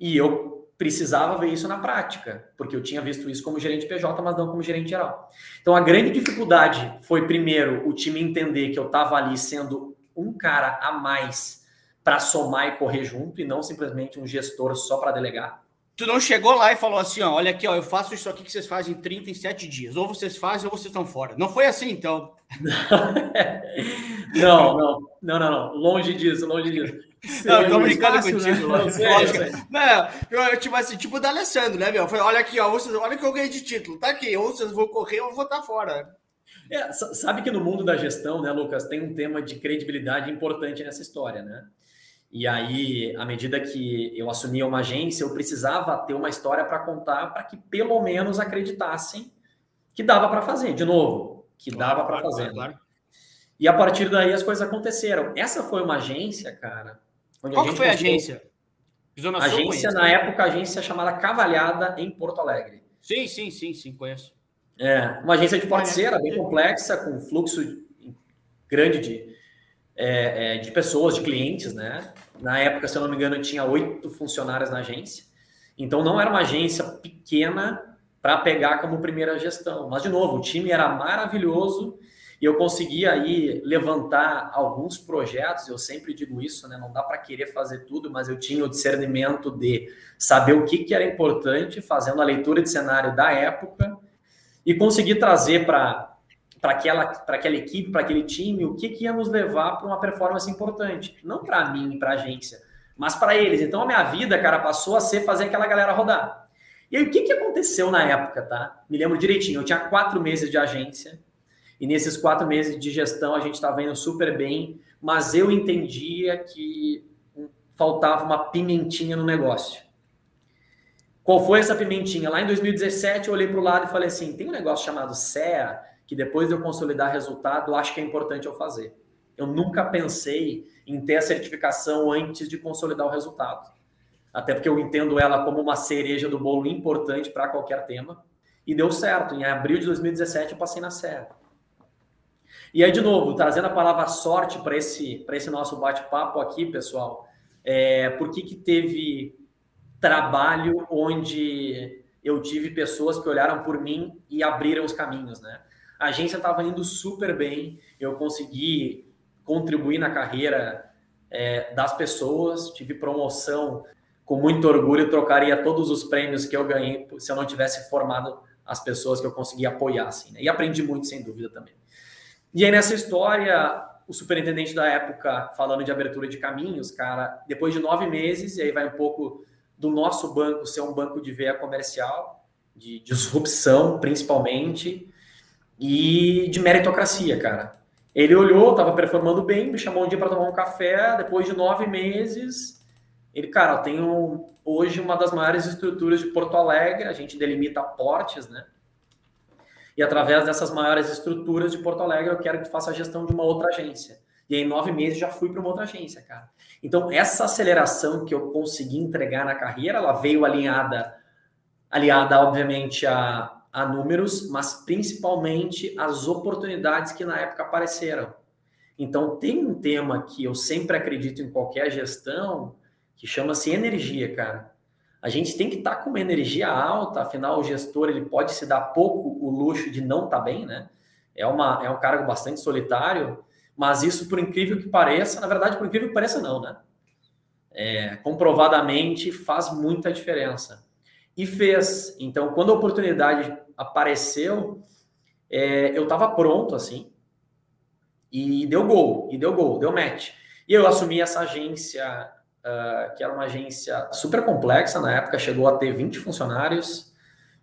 C: E eu precisava ver isso na prática, porque eu tinha visto isso como gerente PJ, mas não como gerente geral. Então a grande dificuldade foi primeiro o time entender que eu estava ali sendo um cara a mais para somar e correr junto e não simplesmente um gestor só para delegar.
A: Tu não chegou lá e falou assim, ó, olha aqui, ó, eu faço isso aqui que vocês fazem em 37 dias. Ou vocês fazem ou vocês estão fora. Não foi assim, então. [laughs]
C: não, não, não, não, não. Longe disso, longe disso.
A: Não, eu tô brincando fácil, contigo, né? lógico. Não, eu, tipo assim, tipo da Alessandro, né, meu? Olha aqui, ó, vocês, olha que eu ganhei de título. Tá aqui, ou vocês vão correr ou vou estar tá fora.
C: É, sabe que no mundo da gestão, né, Lucas, tem um tema de credibilidade importante nessa história, né? E aí, à medida que eu assumia uma agência, eu precisava ter uma história para contar para que pelo menos acreditassem que dava para fazer. De novo, que claro, dava para claro, fazer. Claro, E a partir daí as coisas aconteceram. Essa foi uma agência, cara.
A: Qual a foi a agência?
C: Zona agência, na época, agência chamada Cavalhada, em Porto Alegre.
A: Sim, sim, sim, sim, conheço.
C: É, uma agência de parceira bem complexa, com fluxo grande de, é, é, de pessoas, de clientes, né? Na época, se eu não me engano, tinha oito funcionários na agência. Então, não era uma agência pequena para pegar como primeira gestão. Mas, de novo, o time era maravilhoso e eu conseguia aí levantar alguns projetos. Eu sempre digo isso, né? Não dá para querer fazer tudo, mas eu tinha o discernimento de saber o que, que era importante, fazendo a leitura de cenário da época e conseguir trazer para para aquela, aquela equipe, para aquele time, o que, que ia nos levar para uma performance importante. Não para mim, para a agência, mas para eles. Então a minha vida, cara, passou a ser fazer aquela galera rodar. E aí, o que, que aconteceu na época, tá? Me lembro direitinho, eu tinha quatro meses de agência, e nesses quatro meses de gestão a gente estava indo super bem, mas eu entendia que faltava uma pimentinha no negócio. Qual foi essa pimentinha? Lá em 2017 eu olhei para o lado e falei assim: tem um negócio chamado CEA, que depois de eu consolidar resultado, acho que é importante eu fazer. Eu nunca pensei em ter a certificação antes de consolidar o resultado. Até porque eu entendo ela como uma cereja do bolo importante para qualquer tema. E deu certo. Em abril de 2017 eu passei na série. E aí, de novo, trazendo a palavra sorte para esse, esse nosso bate-papo aqui, pessoal, é, por que, que teve trabalho onde eu tive pessoas que olharam por mim e abriram os caminhos, né? A agência estava indo super bem, eu consegui contribuir na carreira é, das pessoas, tive promoção com muito orgulho, trocaria todos os prêmios que eu ganhei se eu não tivesse formado as pessoas que eu consegui apoiar, assim, né? E aprendi muito, sem dúvida, também. E aí, nessa história, o superintendente da época, falando de abertura de caminhos, cara, depois de nove meses, e aí vai um pouco do nosso banco ser um banco de veia comercial, de disrupção, principalmente, e de meritocracia, cara. Ele olhou, estava performando bem, me chamou um dia para tomar um café. Depois de nove meses, ele, cara, eu tenho hoje uma das maiores estruturas de Porto Alegre. A gente delimita portes, né? E através dessas maiores estruturas de Porto Alegre, eu quero que faça a gestão de uma outra agência. E em nove meses, já fui para uma outra agência, cara. Então, essa aceleração que eu consegui entregar na carreira, ela veio alinhada, aliada, obviamente, a, a números, mas principalmente as oportunidades que na época apareceram. Então, tem um tema que eu sempre acredito em qualquer gestão, que chama-se energia, cara. A gente tem que estar tá com uma energia alta, afinal, o gestor ele pode se dar pouco o luxo de não estar tá bem, né? É, uma, é um cargo bastante solitário, mas isso, por incrível que pareça, na verdade, por incrível que pareça, não, né? É, comprovadamente faz muita diferença. E fez. Então, quando a oportunidade apareceu, é, eu estava pronto, assim, e deu gol, e deu gol, deu match. E eu assumi essa agência, uh, que era uma agência super complexa na época, chegou a ter 20 funcionários,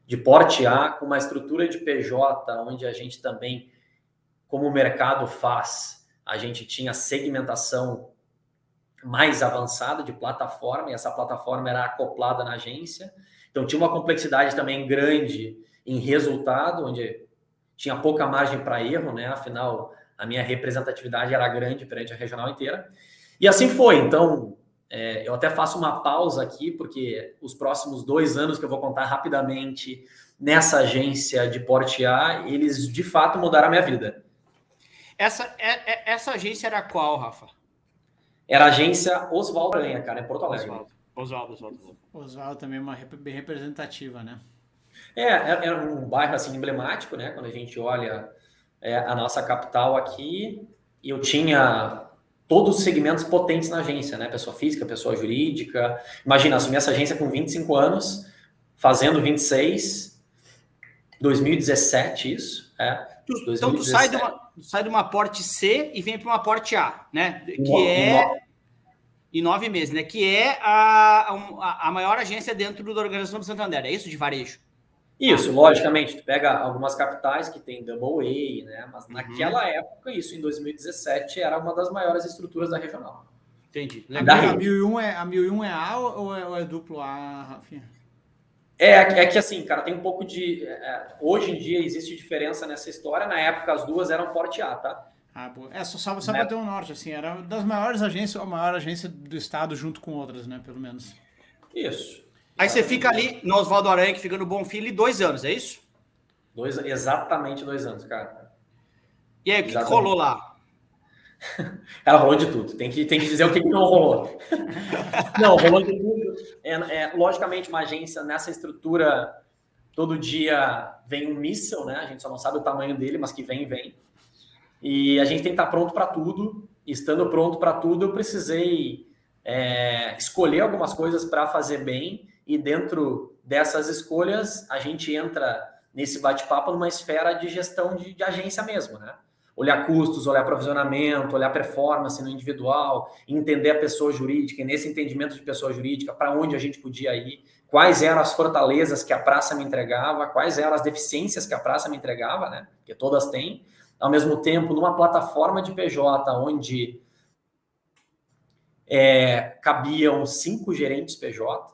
C: de porte A, com uma estrutura de PJ, onde a gente também, como o mercado faz, a gente tinha segmentação mais avançada de plataforma, e essa plataforma era acoplada na agência. Então tinha uma complexidade também grande em resultado, onde tinha pouca margem para erro, né? Afinal, a minha representatividade era grande perante a regional inteira. E assim foi. Então, é, eu até faço uma pausa aqui, porque os próximos dois anos que eu vou contar rapidamente nessa agência de porte A, eles de fato mudaram a minha vida.
A: Essa, é, é, essa agência era qual, Rafa?
C: Era a agência Oswaldo Aranha, cara, em Porto Alegre.
B: Oswaldo, Oswaldo. Oswaldo também é uma bem representativa, né?
C: É, era é, é um bairro assim emblemático, né? Quando a gente olha é, a nossa capital aqui, e eu tinha todos os segmentos potentes na agência, né? Pessoa física, pessoa jurídica. Imagina, assumi essa agência com 25 anos, fazendo 26, 2017, isso. É,
A: tu, 2017. Então tu sai de, uma, sai de uma porte C e vem para uma porte A, né? Que é. Em nove meses, né? Que é a, a, a maior agência dentro da Organização do Santander, é isso de varejo?
C: Isso, logicamente, tu pega algumas capitais que tem Double A, né? Mas uhum. naquela época, isso em 2017, era uma das maiores estruturas da regional.
B: Entendi. Legal. A, 1001 é, a 1001 é A ou é, ou é duplo A, Rafinha?
C: É, é que assim, cara, tem um pouco de. É, hoje em dia existe diferença nessa história. Na época, as duas eram porte A, tá?
B: Ah, boa. É, só, só, só né? ter um norte, assim, era das maiores agências, a maior agência do estado junto com outras, né, pelo menos.
C: Isso.
A: Aí você fica ali no Oswaldo Aranha, que fica no Bom Filho, dois anos, é isso?
C: Dois, exatamente dois anos, cara.
A: E aí, o que, que rolou lá? [laughs]
C: Ela rolou de tudo. Tem que, tem que dizer o que, que não rolou. não, rolou de tudo. É, é, logicamente, uma agência nessa estrutura, todo dia vem um míssel, né? A gente só não sabe o tamanho dele, mas que vem, vem. E a gente tem que estar pronto para tudo. E estando pronto para tudo, eu precisei é, escolher algumas coisas para fazer bem e dentro dessas escolhas a gente entra nesse bate-papo numa esfera de gestão de, de, agência mesmo, né? Olhar custos, olhar provisionamento, olhar performance no individual, entender a pessoa jurídica, e nesse entendimento de pessoa jurídica, para onde a gente podia ir, quais eram as fortalezas que a praça me entregava, quais eram as deficiências que a praça me entregava, né? Porque todas têm. Ao mesmo tempo, numa plataforma de PJ, onde é, cabiam cinco gerentes PJ,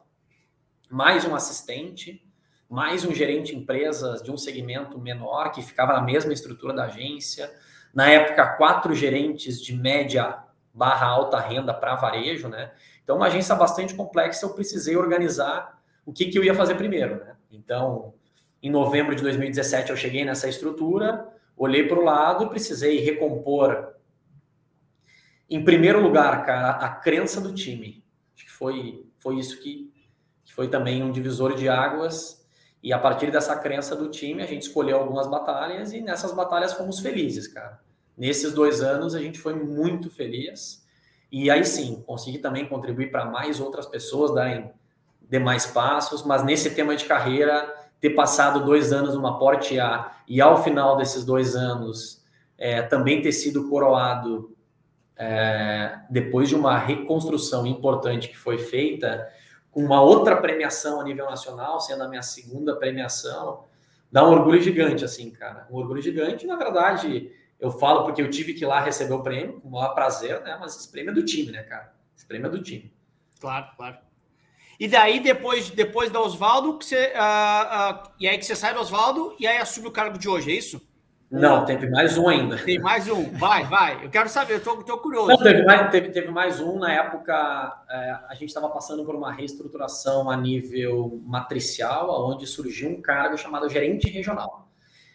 C: mais um assistente, mais um gerente empresas de um segmento menor que ficava na mesma estrutura da agência, Na época, quatro gerentes de média barra alta renda para varejo, né? Então, uma agência bastante complexa, eu precisei organizar o que, que eu ia fazer primeiro, né? Então, em novembro de 2017, eu cheguei nessa estrutura, olhei para o lado precisei recompor, em primeiro lugar, cara, a crença do time. Acho que foi, foi isso que, que foi também um divisor de águas. E a partir dessa crença do time, a gente escolheu algumas batalhas e nessas batalhas fomos felizes, cara. Nesses dois anos, a gente foi muito feliz. E aí sim, consegui também contribuir para mais outras pessoas darem demais passos, mas nesse tema de carreira, ter passado dois anos numa Porte A e ao final desses dois anos é, também ter sido coroado é, depois de uma reconstrução importante que foi feita, com uma outra premiação a nível nacional, sendo a minha segunda premiação, dá um orgulho gigante, assim, cara. Um orgulho gigante, na verdade, eu falo porque eu tive que ir lá receber o prêmio, com o maior prazer, né? Mas esse prêmio é do time, né, cara? Esse prêmio é do time.
A: Claro, claro. E daí, depois, depois da Oswaldo, que você, uh, uh, e aí que você sai do Oswaldo e aí assume o cargo de hoje, é isso?
C: Não, teve mais um ainda.
A: Tem mais um. Vai, vai. Eu quero saber, eu tô, tô curioso.
C: Não, teve, mais, teve, teve mais um. Na época, é, a gente estava passando por uma reestruturação a nível matricial, onde surgiu um cargo chamado gerente regional.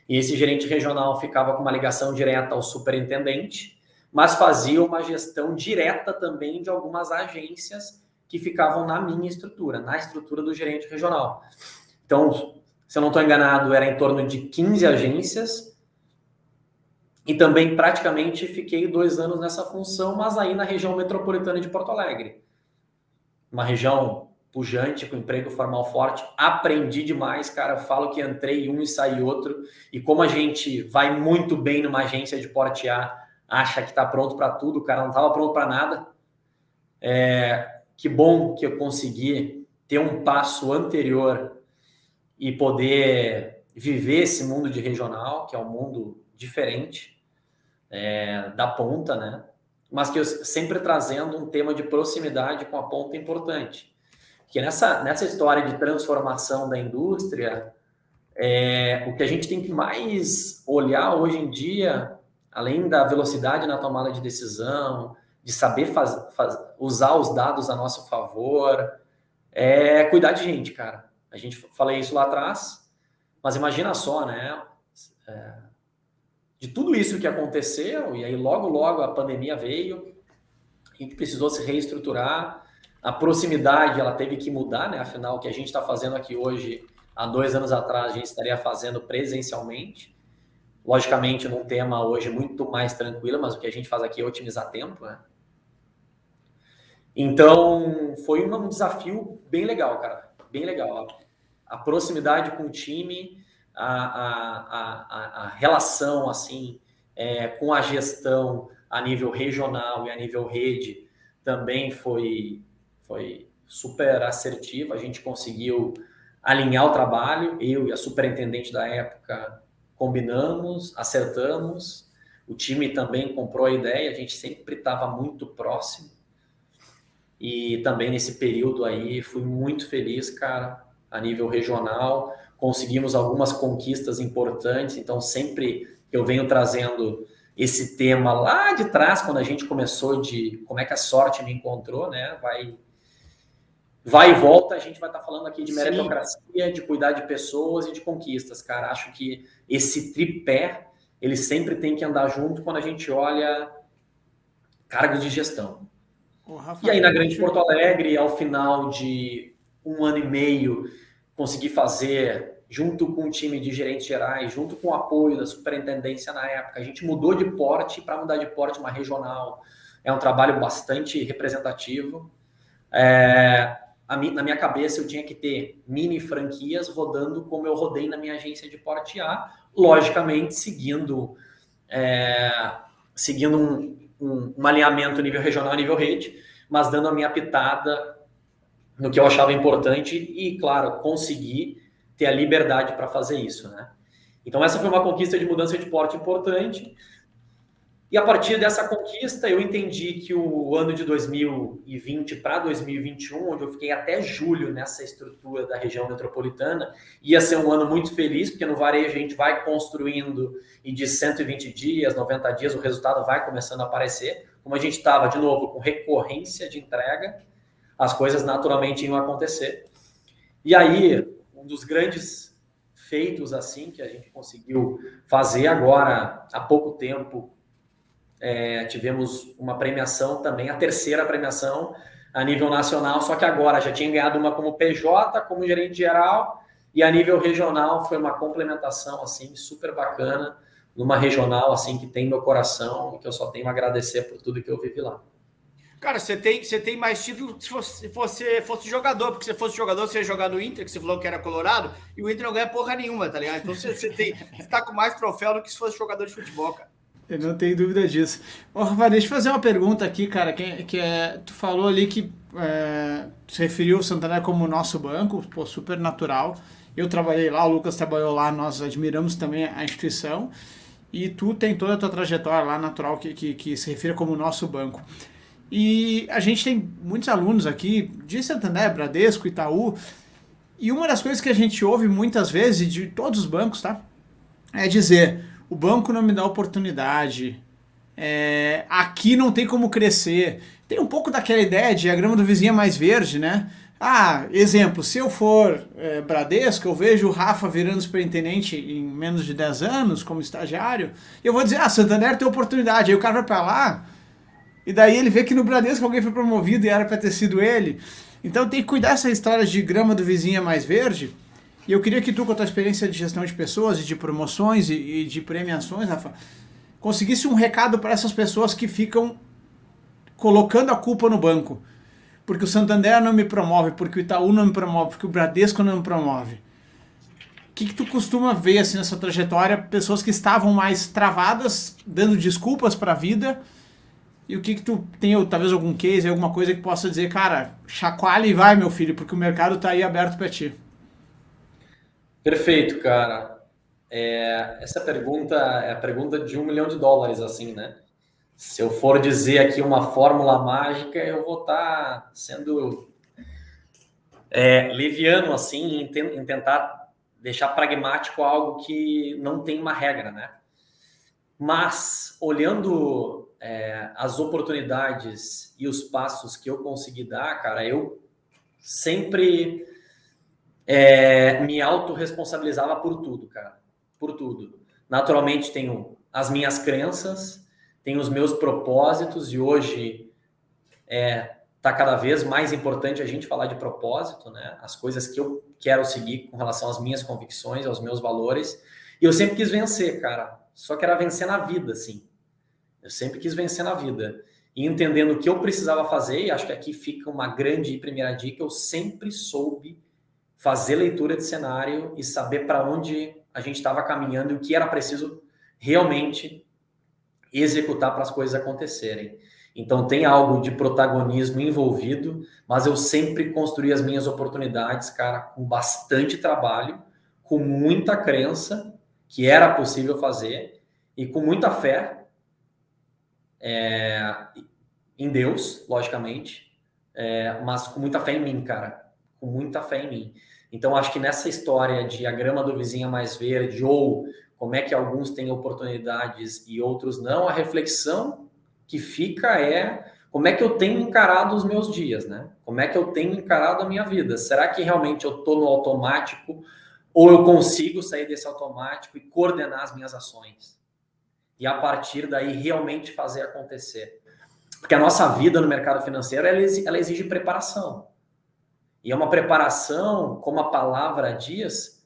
C: E esse gerente regional ficava com uma ligação direta ao superintendente, mas fazia uma gestão direta também de algumas agências que ficavam na minha estrutura, na estrutura do gerente regional. Então, se eu não estou enganado, era em torno de 15 agências. E também praticamente fiquei dois anos nessa função, mas aí na região metropolitana de Porto Alegre. Uma região pujante, com emprego formal forte. Aprendi demais, cara. falo que entrei um e saí outro. E como a gente vai muito bem numa agência de porte A, acha que está pronto para tudo, o cara não estava pronto para nada. É, que bom que eu consegui ter um passo anterior e poder viver esse mundo de regional, que é um mundo diferente é, da ponta, né? Mas que eu sempre trazendo um tema de proximidade com a ponta importante. Que nessa, nessa história de transformação da indústria, é, o que a gente tem que mais olhar hoje em dia, além da velocidade na tomada de decisão, de saber faz, faz, usar os dados a nosso favor, é cuidar de gente, cara. A gente falei isso lá atrás, mas imagina só, né? É, de tudo isso que aconteceu, e aí logo, logo a pandemia veio, a gente precisou se reestruturar, a proximidade ela teve que mudar, né? Afinal, o que a gente está fazendo aqui hoje, há dois anos atrás, a gente estaria fazendo presencialmente. Logicamente, num tema hoje muito mais tranquilo, mas o que a gente faz aqui é otimizar tempo, né? Então, foi um desafio bem legal, cara. Bem legal. A proximidade com o time, a, a, a, a relação, assim, é, com a gestão a nível regional e a nível rede também foi, foi super assertiva. A gente conseguiu alinhar o trabalho, eu e a superintendente da época combinamos, acertamos. O time também comprou a ideia, a gente sempre estava muito próximo. E também nesse período aí fui muito feliz, cara, a nível regional. Conseguimos algumas conquistas importantes, então sempre eu venho trazendo esse tema lá de trás, quando a gente começou de como é que a sorte me encontrou, né? Vai, vai e volta, a gente vai estar tá falando aqui de meritocracia, Sim. de cuidar de pessoas e de conquistas, cara. Acho que esse tripé, ele sempre tem que andar junto quando a gente olha cargos de gestão e aí, na Grande Porto Alegre, ao final de um ano e meio, consegui fazer, junto com o time de gerentes gerais, junto com o apoio da superintendência na época, a gente mudou de porte para mudar de porte uma regional. É um trabalho bastante representativo. É, na minha cabeça, eu tinha que ter mini franquias rodando como eu rodei na minha agência de porte A, logicamente seguindo, é, seguindo um, um, um alinhamento nível regional, nível rede, mas dando a minha pitada no que eu achava importante e, claro, conseguir ter a liberdade para fazer isso, né? Então essa foi uma conquista de mudança de porte importante. E a partir dessa conquista, eu entendi que o ano de 2020 para 2021, onde eu fiquei até julho nessa estrutura da região metropolitana, ia ser um ano muito feliz, porque no varejo a gente vai construindo e de 120 dias, 90 dias, o resultado vai começando a aparecer. Como a gente estava, de novo, com recorrência de entrega, as coisas naturalmente iam acontecer. E aí, um dos grandes feitos assim que a gente conseguiu fazer agora há pouco tempo é, tivemos uma premiação também, a terceira premiação a nível nacional, só que agora já tinha ganhado uma como PJ, como gerente geral, e a nível regional foi uma complementação assim super bacana, numa regional assim que tem meu coração e que eu só tenho a agradecer por tudo que eu vivi lá.
A: Cara, você tem, você tem mais título se você fosse, fosse jogador, porque se fosse jogador, você ia jogar no Inter, que você falou que era colorado, e o Inter não ganha porra nenhuma, tá ligado? Então você, você, tem, você tá com mais troféu do que se fosse jogador de futebol, cara.
B: Eu não tenho dúvida disso. Ô, Rafa, deixa eu fazer uma pergunta aqui, cara, que, que é, tu falou ali que é, se referiu o Santander como nosso banco, pô, super natural. Eu trabalhei lá, o Lucas trabalhou lá, nós admiramos também a instituição. E tu tem toda a tua trajetória lá natural que, que, que se refere como nosso banco. E a gente tem muitos alunos aqui de Santander, Bradesco, Itaú. E uma das coisas que a gente ouve muitas vezes de todos os bancos, tá? É dizer: o banco não me dá oportunidade, é, aqui não tem como crescer. Tem um pouco daquela ideia de a grama do vizinho é mais verde, né? Ah, exemplo, se eu for é, Bradesco, eu vejo o Rafa virando superintendente em menos de 10 anos como estagiário, eu vou dizer, ah, Santander tem oportunidade. Aí o cara vai para lá, e daí ele vê que no Bradesco alguém foi promovido e era para ter sido ele. Então tem que cuidar dessa história de grama do vizinho é mais verde, e eu queria que tu, com a tua experiência de gestão de pessoas e de promoções e, e de premiações, Rafa, conseguisse um recado para essas pessoas que ficam colocando a culpa no banco. Porque o Santander não me promove, porque o Itaú não me promove, porque o Bradesco não me promove. O que, que tu costuma ver assim nessa trajetória? Pessoas que estavam mais travadas, dando desculpas para a vida. E o que, que tu tem, talvez algum case, alguma coisa que possa dizer, cara, chacoalha e vai, meu filho, porque o mercado está aí aberto para ti.
C: Perfeito, cara. É, essa pergunta é a pergunta de um milhão de dólares, assim, né? Se eu for dizer aqui uma fórmula mágica, eu vou estar tá sendo é, leviano, assim, em, te, em tentar deixar pragmático algo que não tem uma regra, né? Mas, olhando é, as oportunidades e os passos que eu consegui dar, cara, eu sempre é, me autorresponsabilizava por tudo, cara. Por tudo. Naturalmente, tenho as minhas crenças, tenho os meus propósitos, e hoje é, tá cada vez mais importante a gente falar de propósito, né? As coisas que eu quero seguir com relação às minhas convicções, aos meus valores. E eu sempre quis vencer, cara. Só que era vencer na vida, assim. Eu sempre quis vencer na vida. E entendendo o que eu precisava fazer, e acho que aqui fica uma grande primeira dica, eu sempre soube fazer leitura de cenário e saber para onde a gente estava caminhando e o que era preciso realmente executar para as coisas acontecerem. Então tem algo de protagonismo envolvido, mas eu sempre construí as minhas oportunidades, cara, com bastante trabalho, com muita crença que era possível fazer e com muita fé é, em Deus, logicamente, é, mas com muita fé em mim, cara, com muita fé em mim. Então, acho que nessa história de a grama do vizinho é mais verde, ou como é que alguns têm oportunidades e outros não, a reflexão que fica é como é que eu tenho encarado os meus dias, né? Como é que eu tenho encarado a minha vida? Será que realmente eu estou no automático ou eu consigo sair desse automático e coordenar as minhas ações? E a partir daí realmente fazer acontecer. Porque a nossa vida no mercado financeiro ela exige, ela exige preparação. E é uma preparação, como a palavra diz,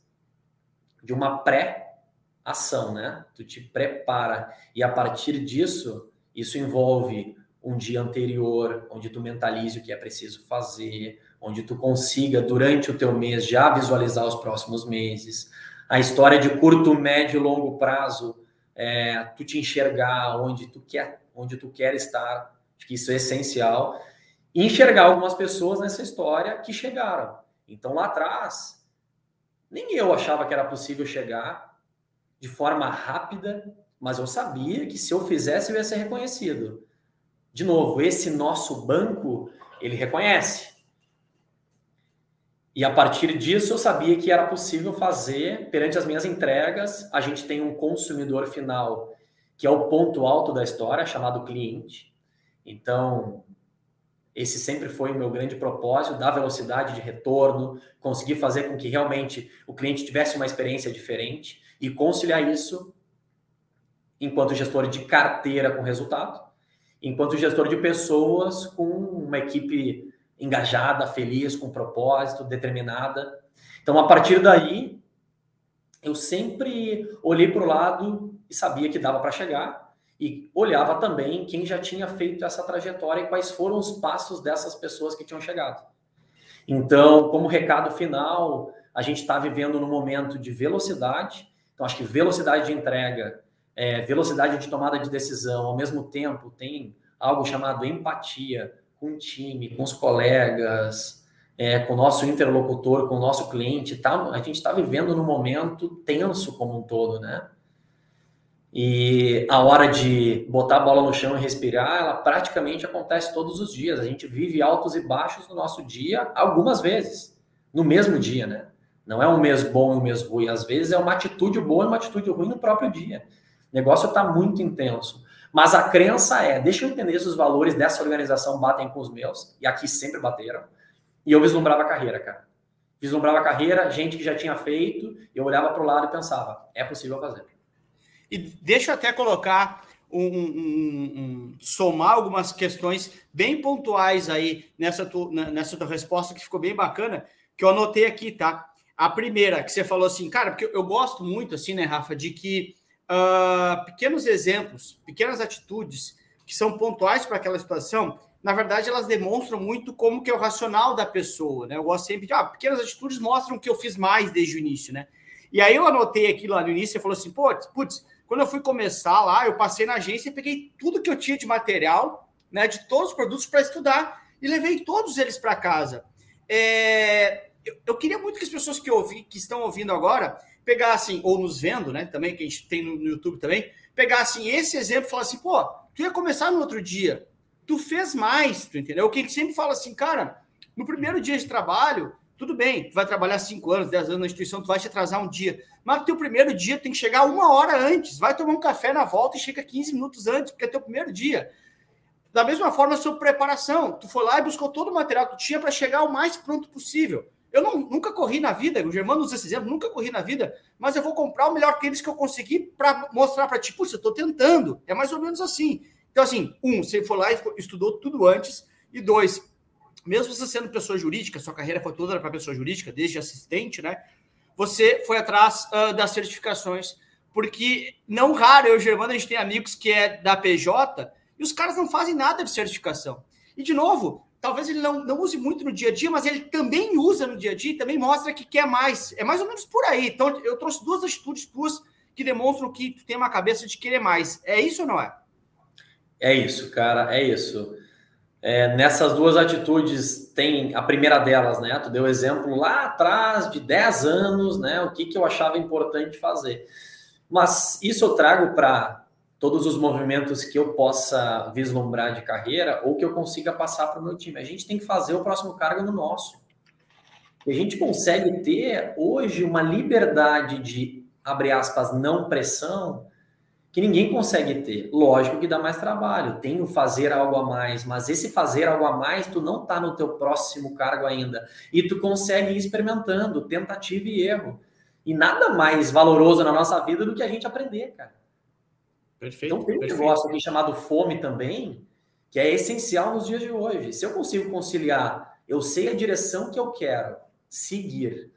C: de uma pré-ação, né? Tu te prepara. E a partir disso, isso envolve um dia anterior, onde tu mentalize o que é preciso fazer, onde tu consiga, durante o teu mês, já visualizar os próximos meses. A história de curto, médio e longo prazo, é, tu te enxergar onde tu quer, onde tu quer estar. Acho que isso é essencial e enxergar algumas pessoas nessa história que chegaram. Então, lá atrás, nem eu achava que era possível chegar de forma rápida mas eu sabia que se eu fizesse eu ia ser reconhecido. De novo, esse nosso banco, ele reconhece. E a partir disso eu sabia que era possível fazer perante as minhas entregas. A gente tem um consumidor final que é o ponto alto da história, chamado cliente. Então, esse sempre foi o meu grande propósito, dar velocidade de retorno, conseguir fazer com que realmente o cliente tivesse uma experiência diferente e conciliar isso enquanto gestor de carteira com resultado, enquanto gestor de pessoas com uma equipe engajada, feliz, com propósito, determinada. Então, a partir daí, eu sempre olhei para o lado e sabia que dava para chegar e olhava também quem já tinha feito essa trajetória e quais foram os passos dessas pessoas que tinham chegado. Então, como recado final, a gente está vivendo num momento de velocidade. Então, acho que velocidade de entrega, é, velocidade de tomada de decisão, ao mesmo tempo tem algo chamado empatia com o time, com os colegas, é, com o nosso interlocutor, com o nosso cliente. Tá, a gente está vivendo num momento tenso como um todo, né? E a hora de botar a bola no chão e respirar, ela praticamente acontece todos os dias. A gente vive altos e baixos no nosso dia algumas vezes, no mesmo dia, né? Não é um mês bom e um mês ruim. Às vezes é uma atitude boa e uma atitude ruim no próprio dia. O negócio está muito intenso. Mas a crença é, deixa eu entender se os valores dessa organização batem com os meus, e aqui sempre bateram. E eu vislumbrava a carreira, cara. Vislumbrava a carreira, gente que já tinha feito, eu olhava para o lado e pensava, é possível fazer.
A: E deixa eu até colocar um, um, um, somar algumas questões bem pontuais aí nessa, tu, nessa tua resposta que ficou bem bacana, que eu anotei aqui, tá? A primeira, que você falou assim, cara, porque eu, eu gosto muito, assim, né, Rafa, de que uh, pequenos exemplos, pequenas atitudes que são pontuais para aquela situação, na verdade, elas demonstram muito como que é o racional da pessoa, né? Eu gosto sempre de, ah, pequenas atitudes mostram que eu fiz mais desde o início, né? E aí eu anotei aqui lá no início, e falou assim, putz, putz, quando eu fui começar lá, eu passei na agência e peguei tudo que eu tinha de material, né, de todos os produtos para estudar e levei todos eles para casa. É, eu, queria muito que as pessoas que, ouvi, que estão ouvindo agora pegassem, ou nos vendo, né, também, que a gente tem no, YouTube também, pegassem esse exemplo e falassem, pô, tu ia começar no outro dia, tu fez mais, tu entendeu? O que sempre fala assim, cara, no primeiro dia de trabalho, tudo bem, tu vai trabalhar 5 anos, 10 anos na instituição, tu vai te atrasar um dia. Mas teu primeiro dia tem que chegar uma hora antes. Vai tomar um café na volta e chega 15 minutos antes, porque é teu primeiro dia. Da mesma forma, a sua preparação. Tu foi lá e buscou todo o material que tu tinha para chegar o mais pronto possível. Eu não, nunca corri na vida, o Germano usa esse exemplo, nunca corri na vida, mas eu vou comprar o melhor tênis que eu conseguir para mostrar para ti, puxa, eu estou tentando. É mais ou menos assim. Então, assim, um, você foi lá e estudou tudo antes, e dois, mesmo você sendo pessoa jurídica, sua carreira foi toda para pessoa jurídica, desde assistente, né? Você foi atrás uh, das certificações, porque não raro, eu e o Germano, a gente tem amigos que é da PJ e os caras não fazem nada de certificação. E, de novo, talvez ele não, não use muito no dia a dia, mas ele também usa no dia a dia e também mostra que quer mais. É mais ou menos por aí. Então, eu trouxe duas atitudes tuas que demonstram que tu tem uma cabeça de querer mais. É isso ou não é?
C: É isso, cara, é isso. É, nessas duas atitudes tem a primeira delas, né? Tu deu exemplo lá atrás de 10 anos, né? O que, que eu achava importante fazer. Mas isso eu trago para todos os movimentos que eu possa vislumbrar de carreira ou que eu consiga passar para o meu time. A gente tem que fazer o próximo cargo no nosso. E a gente consegue ter hoje uma liberdade de, abre aspas, não pressão, que ninguém consegue ter. Lógico que dá mais trabalho, tem o fazer algo a mais, mas esse fazer algo a mais, tu não tá no teu próximo cargo ainda. E tu consegue ir experimentando, tentativa e erro. E nada mais valoroso na nossa vida do que a gente aprender, cara. Perfeito. Então tem um perfeito. negócio aqui chamado fome também, que é essencial nos dias de hoje. Se eu consigo conciliar, eu sei a direção que eu quero seguir,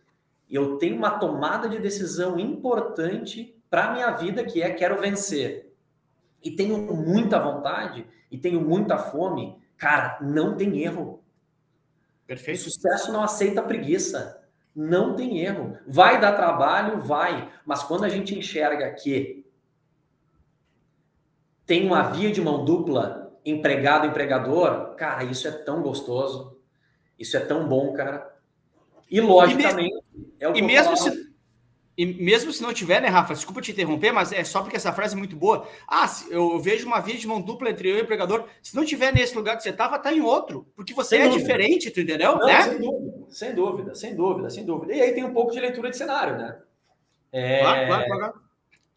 C: eu tenho uma tomada de decisão importante para a minha vida, que é quero vencer, e tenho muita vontade e tenho muita fome, cara, não tem erro. Perfeito. O sucesso não aceita preguiça. Não tem erro. Vai dar trabalho, vai. Mas quando a gente enxerga que tem uma via de mão dupla, empregado-empregador, cara, isso é tão gostoso. Isso é tão bom, cara. E logicamente,
A: e, me... é o que e mesmo se e mesmo se não tiver, né, Rafa? Desculpa te interromper, mas é só porque essa frase é muito boa. Ah, eu vejo uma via de mão dupla entre eu e o empregador. Se não tiver nesse lugar que você estava, tá em outro. Porque você sem é dúvida. diferente, tu entendeu? Não,
C: né? sem dúvida, sem dúvida, sem dúvida, sem dúvida. E aí tem um pouco de leitura de cenário, né? É... Claro, claro, claro.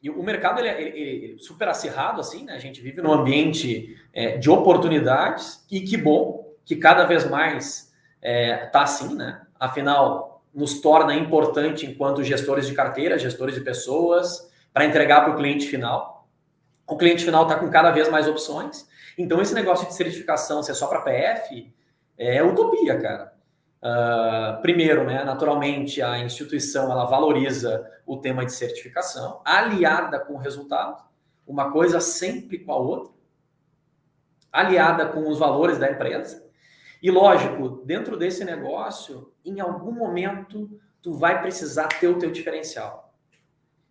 C: E o mercado ele, é, ele, ele, super acirrado, assim, né? A gente vive num ambiente é, de oportunidades e que bom que cada vez mais é, tá assim, né? Afinal, nos torna importante enquanto gestores de carteira, gestores de pessoas, para entregar para o cliente final. O cliente final está com cada vez mais opções. Então, esse negócio de certificação ser só para PF é utopia, cara. Uh, primeiro, né, naturalmente, a instituição ela valoriza o tema de certificação, aliada com o resultado, uma coisa sempre com a outra, aliada com os valores da empresa. E lógico, dentro desse negócio, em algum momento, tu vai precisar ter o teu diferencial.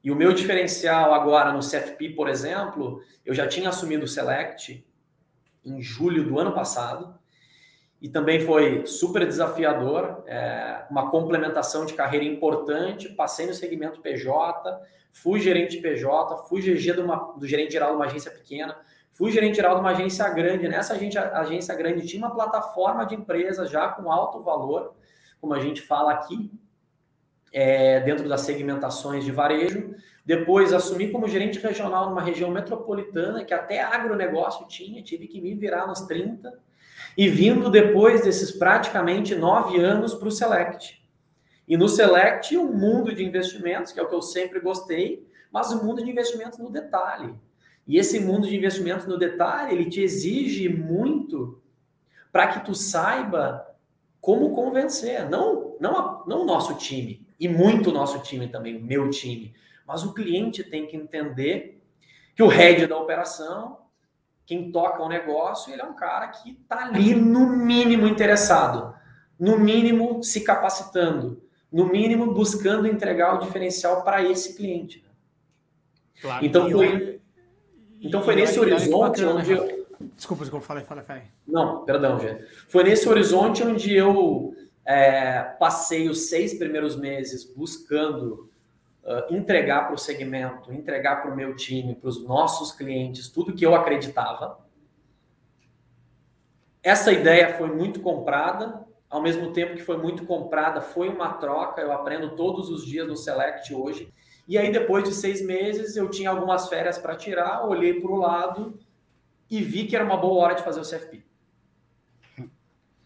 C: E o meu diferencial agora no CFP, por exemplo, eu já tinha assumido o Select em julho do ano passado e também foi super desafiador, é, uma complementação de carreira importante. Passei no segmento PJ, fui gerente PJ, fui GG uma, do gerente geral de uma agência pequena, Fui gerente geral de uma agência grande. Nessa agência, agência grande tinha uma plataforma de empresas já com alto valor, como a gente fala aqui, é, dentro das segmentações de varejo. Depois assumi como gerente regional numa região metropolitana que até agronegócio tinha, tive que me virar nos 30. E vindo depois desses praticamente nove anos para o Select. E no Select, um mundo de investimentos, que é o que eu sempre gostei, mas um mundo de investimentos no detalhe. E esse mundo de investimentos no detalhe, ele te exige muito para que tu saiba como convencer, não, não, não o nosso time, e muito o nosso time também, o meu time, mas o cliente tem que entender que o head da operação, quem toca o negócio, ele é um cara que está ali no mínimo interessado, no mínimo se capacitando, no mínimo buscando entregar o diferencial para esse cliente. Claro, então foi, então foi nesse horizonte onde eu...
B: Desculpa, desculpa, falei, falei, falei.
C: Não, perdão, gente. Foi nesse horizonte onde eu é, passei os seis primeiros meses buscando uh, entregar para o segmento, entregar para o meu time, para os nossos clientes, tudo que eu acreditava. Essa ideia foi muito comprada, ao mesmo tempo que foi muito comprada, foi uma troca. Eu aprendo todos os dias no Select hoje. E aí, depois de seis meses, eu tinha algumas férias para tirar, olhei para o lado e vi que era uma boa hora de fazer o CFP.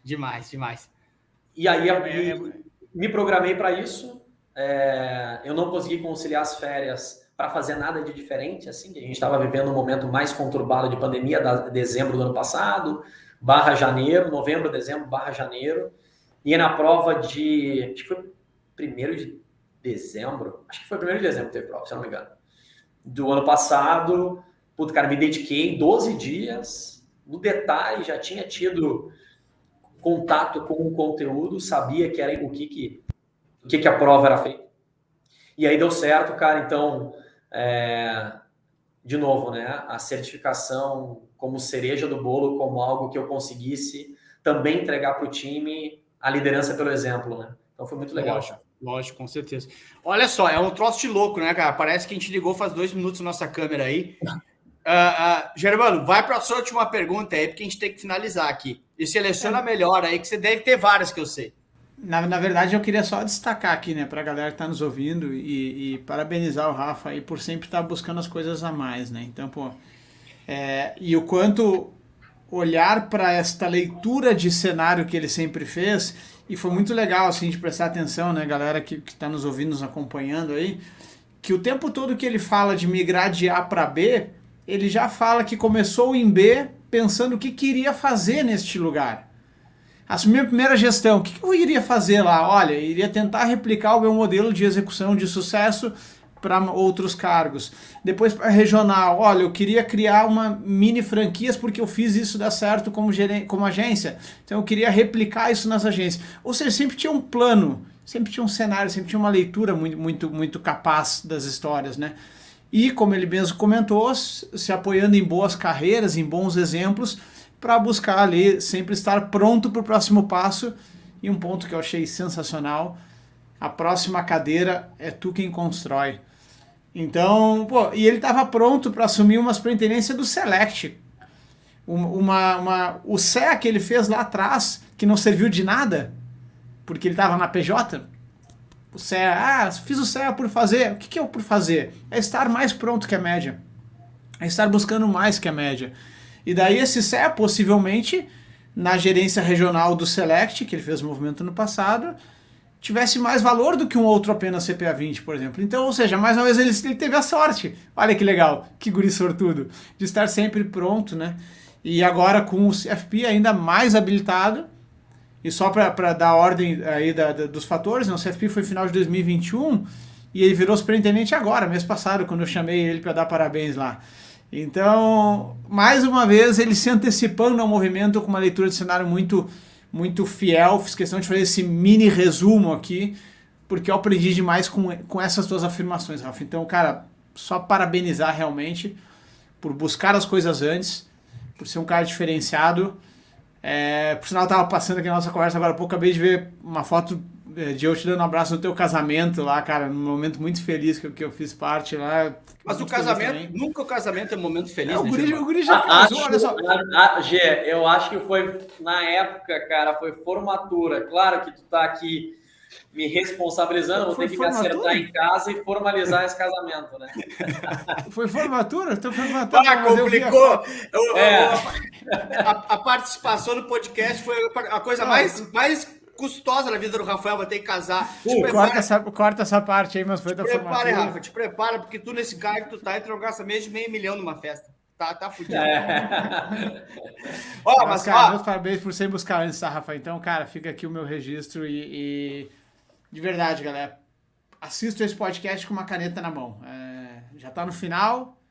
A: Demais, demais.
C: E aí, é, é... me programei para isso. É, eu não consegui conciliar as férias para fazer nada de diferente, assim, a gente estava vivendo um momento mais conturbado de pandemia, da dezembro do ano passado, barra janeiro, novembro, dezembro, barra janeiro, e na prova de, acho que foi primeiro de dezembro, acho que foi primeiro de dezembro que teve prova, se eu não me engano, do ano passado. Puta, cara, me dediquei 12 dias, no detalhe, já tinha tido contato com o conteúdo, sabia que era o que, que, o que, que a prova era feita. E aí deu certo, cara. Então, é, de novo, né? A certificação como cereja do bolo, como algo que eu conseguisse também entregar para o time a liderança pelo exemplo, né? Então foi muito legal.
A: Lógico. Lógico, com certeza. Olha só, é um troço de louco, né, cara? Parece que a gente ligou faz dois minutos nossa câmera aí. Uh, [laughs] uh, Germano, vai para a sua última pergunta aí, porque a gente tem que finalizar aqui. E seleciona é. melhor aí, que você deve ter várias que eu sei.
B: Na, na verdade, eu queria só destacar aqui, né, para a galera que está nos ouvindo e, e, parabenizar o Rafa aí por sempre estar tá buscando as coisas a mais, né? Então, pô, é, e o quanto olhar para esta leitura de cenário que ele sempre fez e foi muito legal, assim, de prestar atenção, né, galera que está nos ouvindo, nos acompanhando aí, que o tempo todo que ele fala de migrar de A para B, ele já fala que começou em B pensando o que queria fazer neste lugar. Assumir a primeira gestão, o que eu iria fazer lá? Olha, iria tentar replicar o meu modelo de execução de sucesso para outros cargos. Depois para regional, olha, eu queria criar uma mini franquias porque eu fiz isso dar certo como, como agência. Então eu queria replicar isso nas agências. Ou seja, sempre tinha um plano, sempre tinha um cenário, sempre tinha uma leitura muito, muito, muito capaz das histórias, né? E como ele mesmo comentou, se apoiando em boas carreiras, em bons exemplos, para buscar ali sempre estar pronto para o próximo passo. E um ponto que eu achei sensacional, a próxima cadeira é tu quem constrói. Então, pô, e ele estava pronto para assumir uma superintendência do Select. Uma, uma, o CEA que ele fez lá atrás, que não serviu de nada, porque ele estava na PJ. O CEA, ah, fiz o CEA por fazer. O que, que é o por fazer? É estar mais pronto que a média. É estar buscando mais que a média. E daí esse CEA, possivelmente, na gerência regional do Select, que ele fez o movimento no passado, tivesse mais valor do que um outro apenas CPA 20, por exemplo. Então, ou seja, mais uma vez ele, ele teve a sorte. Olha que legal, que guri sortudo, de estar sempre pronto, né? E agora com o CFP ainda mais habilitado, e só para dar ordem aí da, da, dos fatores, né? o CFP foi final de 2021 e ele virou superintendente agora, mês passado, quando eu chamei ele para dar parabéns lá. Então, mais uma vez, ele se antecipando ao movimento com uma leitura de cenário muito muito fiel. Fiz questão de fazer esse mini resumo aqui, porque eu aprendi demais com, com essas tuas afirmações, Rafa. Então, cara, só parabenizar realmente por buscar as coisas antes, por ser um cara diferenciado. É, por sinal, eu tava passando aqui na nossa conversa agora há pouco, acabei de ver uma foto de eu te dando um abraço no teu casamento lá, cara, num momento muito feliz que eu, que eu fiz parte lá.
A: Mas o casamento, nunca o casamento é um momento feliz, é,
B: o, né, guri, o guri já casou,
C: olha só. A, a, Gê, eu acho que foi, na época, cara, foi formatura. Claro que tu tá aqui me responsabilizando, vou ter que formatura? me acertar em casa e formalizar esse casamento, né? [laughs]
B: Foi formatura? Tô formatura.
A: Ah, complicou. Eu, é. a, a, participação no podcast foi a coisa mais, mais custosa na vida do Rafael, vai ter que casar.
B: Uh, corta, essa, corta essa parte aí, mas foi da
A: prepara, Rafa, te prepara, porque tu nesse cargo tu tá, e tu não gasta de meio milhão numa festa. Tá, tá fudido. É.
B: ó, mas, mas, cara, ó, meus parabéns por sem buscar antes, tá, Rafa? Então, cara, fica aqui o meu registro e, e... de verdade, galera, assisto esse podcast com uma caneta na mão. É, já tá no final,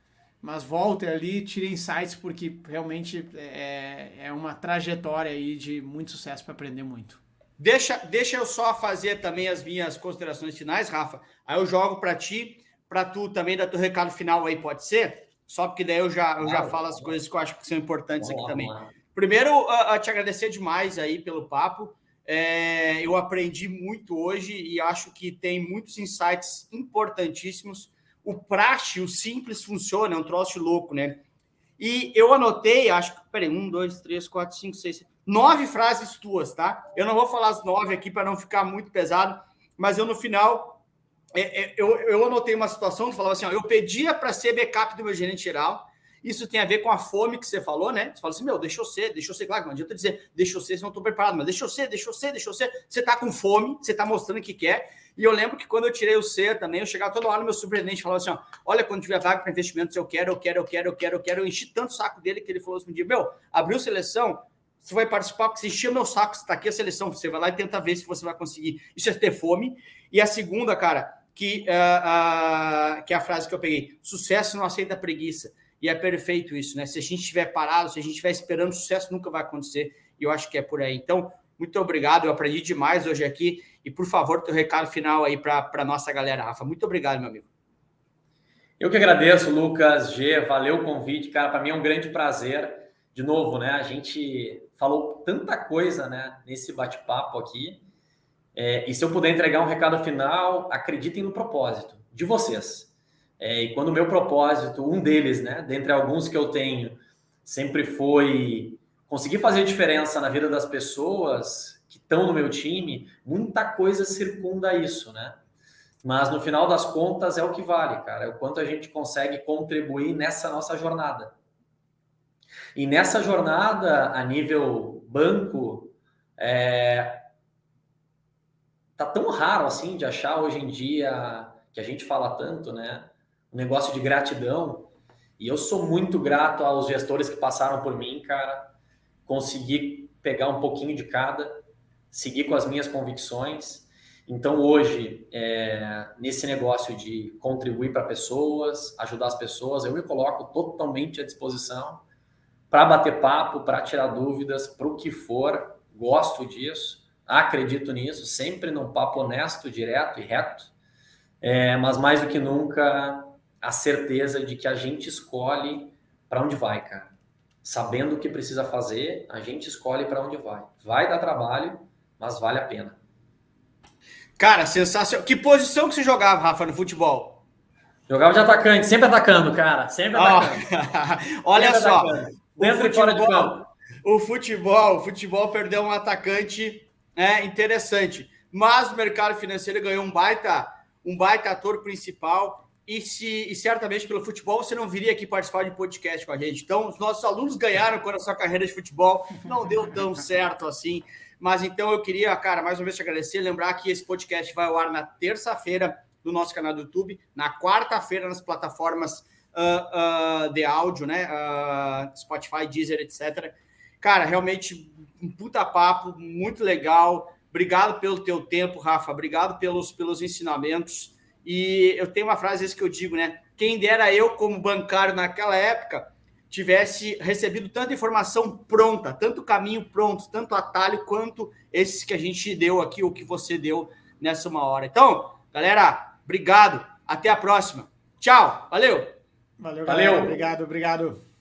B: mas volte ali, tire insights, porque realmente é, é uma trajetória aí de muito sucesso para aprender muito.
A: Deixa, deixa eu só fazer também as minhas considerações finais, Rafa. Aí eu jogo para ti, para tu também dar teu recado final aí, pode ser? Só porque daí eu já, eu já falo as coisas que eu acho que são importantes aqui também. Primeiro, uh, uh, te agradecer demais aí pelo papo. É, eu aprendi muito hoje e acho que tem muitos insights importantíssimos. O praxe, o simples funciona, é um troço louco, né? E eu anotei, acho que, peraí, um, dois, três, quatro, cinco, seis, nove frases tuas, tá? Eu não vou falar as nove aqui para não ficar muito pesado, mas eu no final é, é, eu, eu anotei uma situação que falava assim: ó, eu pedia para ser backup do meu gerente geral. Isso tem a ver com a fome que você falou, né? Você fala assim: meu, deixa eu ser, deixa eu ser. Claro, não adianta dizer, deixa eu ser, se não estou preparado, mas deixa eu ser, deixa eu ser, deixa eu ser. Você está com fome, você está mostrando que quer. E eu lembro que quando eu tirei o C também, eu chegava toda hora no meu superintendente e falava assim: ó, olha, quando tiver vaga para investimentos, eu quero, eu quero, eu quero, eu quero, eu quero. Eu enchi tanto o saco dele que ele falou assim: meu, abriu seleção, você vai participar porque você encheu meu saco, está aqui a seleção, você vai lá e tenta ver se você vai conseguir. Isso é ter fome. E a segunda, cara, que, uh, uh, que é a frase que eu peguei: sucesso não aceita preguiça. E é perfeito isso, né? Se a gente estiver parado, se a gente estiver esperando, sucesso nunca vai acontecer. E eu acho que é por aí. Então, muito obrigado. Eu aprendi demais hoje aqui. E, por favor, teu recado final aí para a nossa galera, Rafa. Muito obrigado, meu amigo.
C: Eu que agradeço, Lucas, G. Valeu o convite, cara. Para mim é um grande prazer. De novo, né? A gente falou tanta coisa né, nesse bate-papo aqui. É, e se eu puder entregar um recado final, acreditem no propósito de vocês. É, e quando o meu propósito, um deles, né, dentre alguns que eu tenho, sempre foi conseguir fazer diferença na vida das pessoas que estão no meu time, muita coisa circunda isso, né? Mas no final das contas é o que vale, cara, é o quanto a gente consegue contribuir nessa nossa jornada. E nessa jornada, a nível banco, é, tá tão raro assim de achar hoje em dia que a gente fala tanto, né? Um negócio de gratidão. E eu sou muito grato aos gestores que passaram por mim, cara. Consegui pegar um pouquinho de cada, seguir com as minhas convicções. Então, hoje, é, nesse negócio de contribuir para pessoas, ajudar as pessoas, eu me coloco totalmente à disposição para bater papo, para tirar dúvidas, para o que for. Gosto disso, acredito nisso, sempre num papo honesto, direto e reto. É, mas mais do que nunca, a certeza de que a gente escolhe para onde vai, cara. Sabendo o que precisa fazer, a gente escolhe para onde vai. Vai dar trabalho, mas vale a pena.
A: Cara, sensacional. Que posição que você jogava, Rafa, no futebol?
C: Jogava de atacante, sempre atacando, cara. Sempre atacando.
A: Oh. [laughs] Olha sempre só.
C: Dentro e fora de campo.
A: O futebol, o futebol perdeu um atacante é, interessante. Mas o mercado financeiro ganhou um baita, um baita ator principal. E, se, e certamente pelo futebol você não viria aqui participar de podcast com a gente. Então, os nossos alunos ganharam quando a sua carreira de futebol não deu tão certo assim. Mas então eu queria, cara, mais uma vez te agradecer, lembrar que esse podcast vai ao ar na terça-feira no nosso canal do YouTube, na quarta-feira nas plataformas uh, de áudio, né? Uh, Spotify, Deezer, etc. Cara, realmente um puta papo, muito legal. Obrigado pelo teu tempo, Rafa. Obrigado pelos, pelos ensinamentos. E eu tenho uma frase que eu digo, né? Quem dera eu, como bancário naquela época, tivesse recebido tanta informação pronta, tanto caminho pronto, tanto atalho, quanto esses que a gente deu aqui, ou que você deu nessa uma hora. Então, galera, obrigado. Até a próxima. Tchau. Valeu.
B: Valeu, Valeu. Obrigado, obrigado.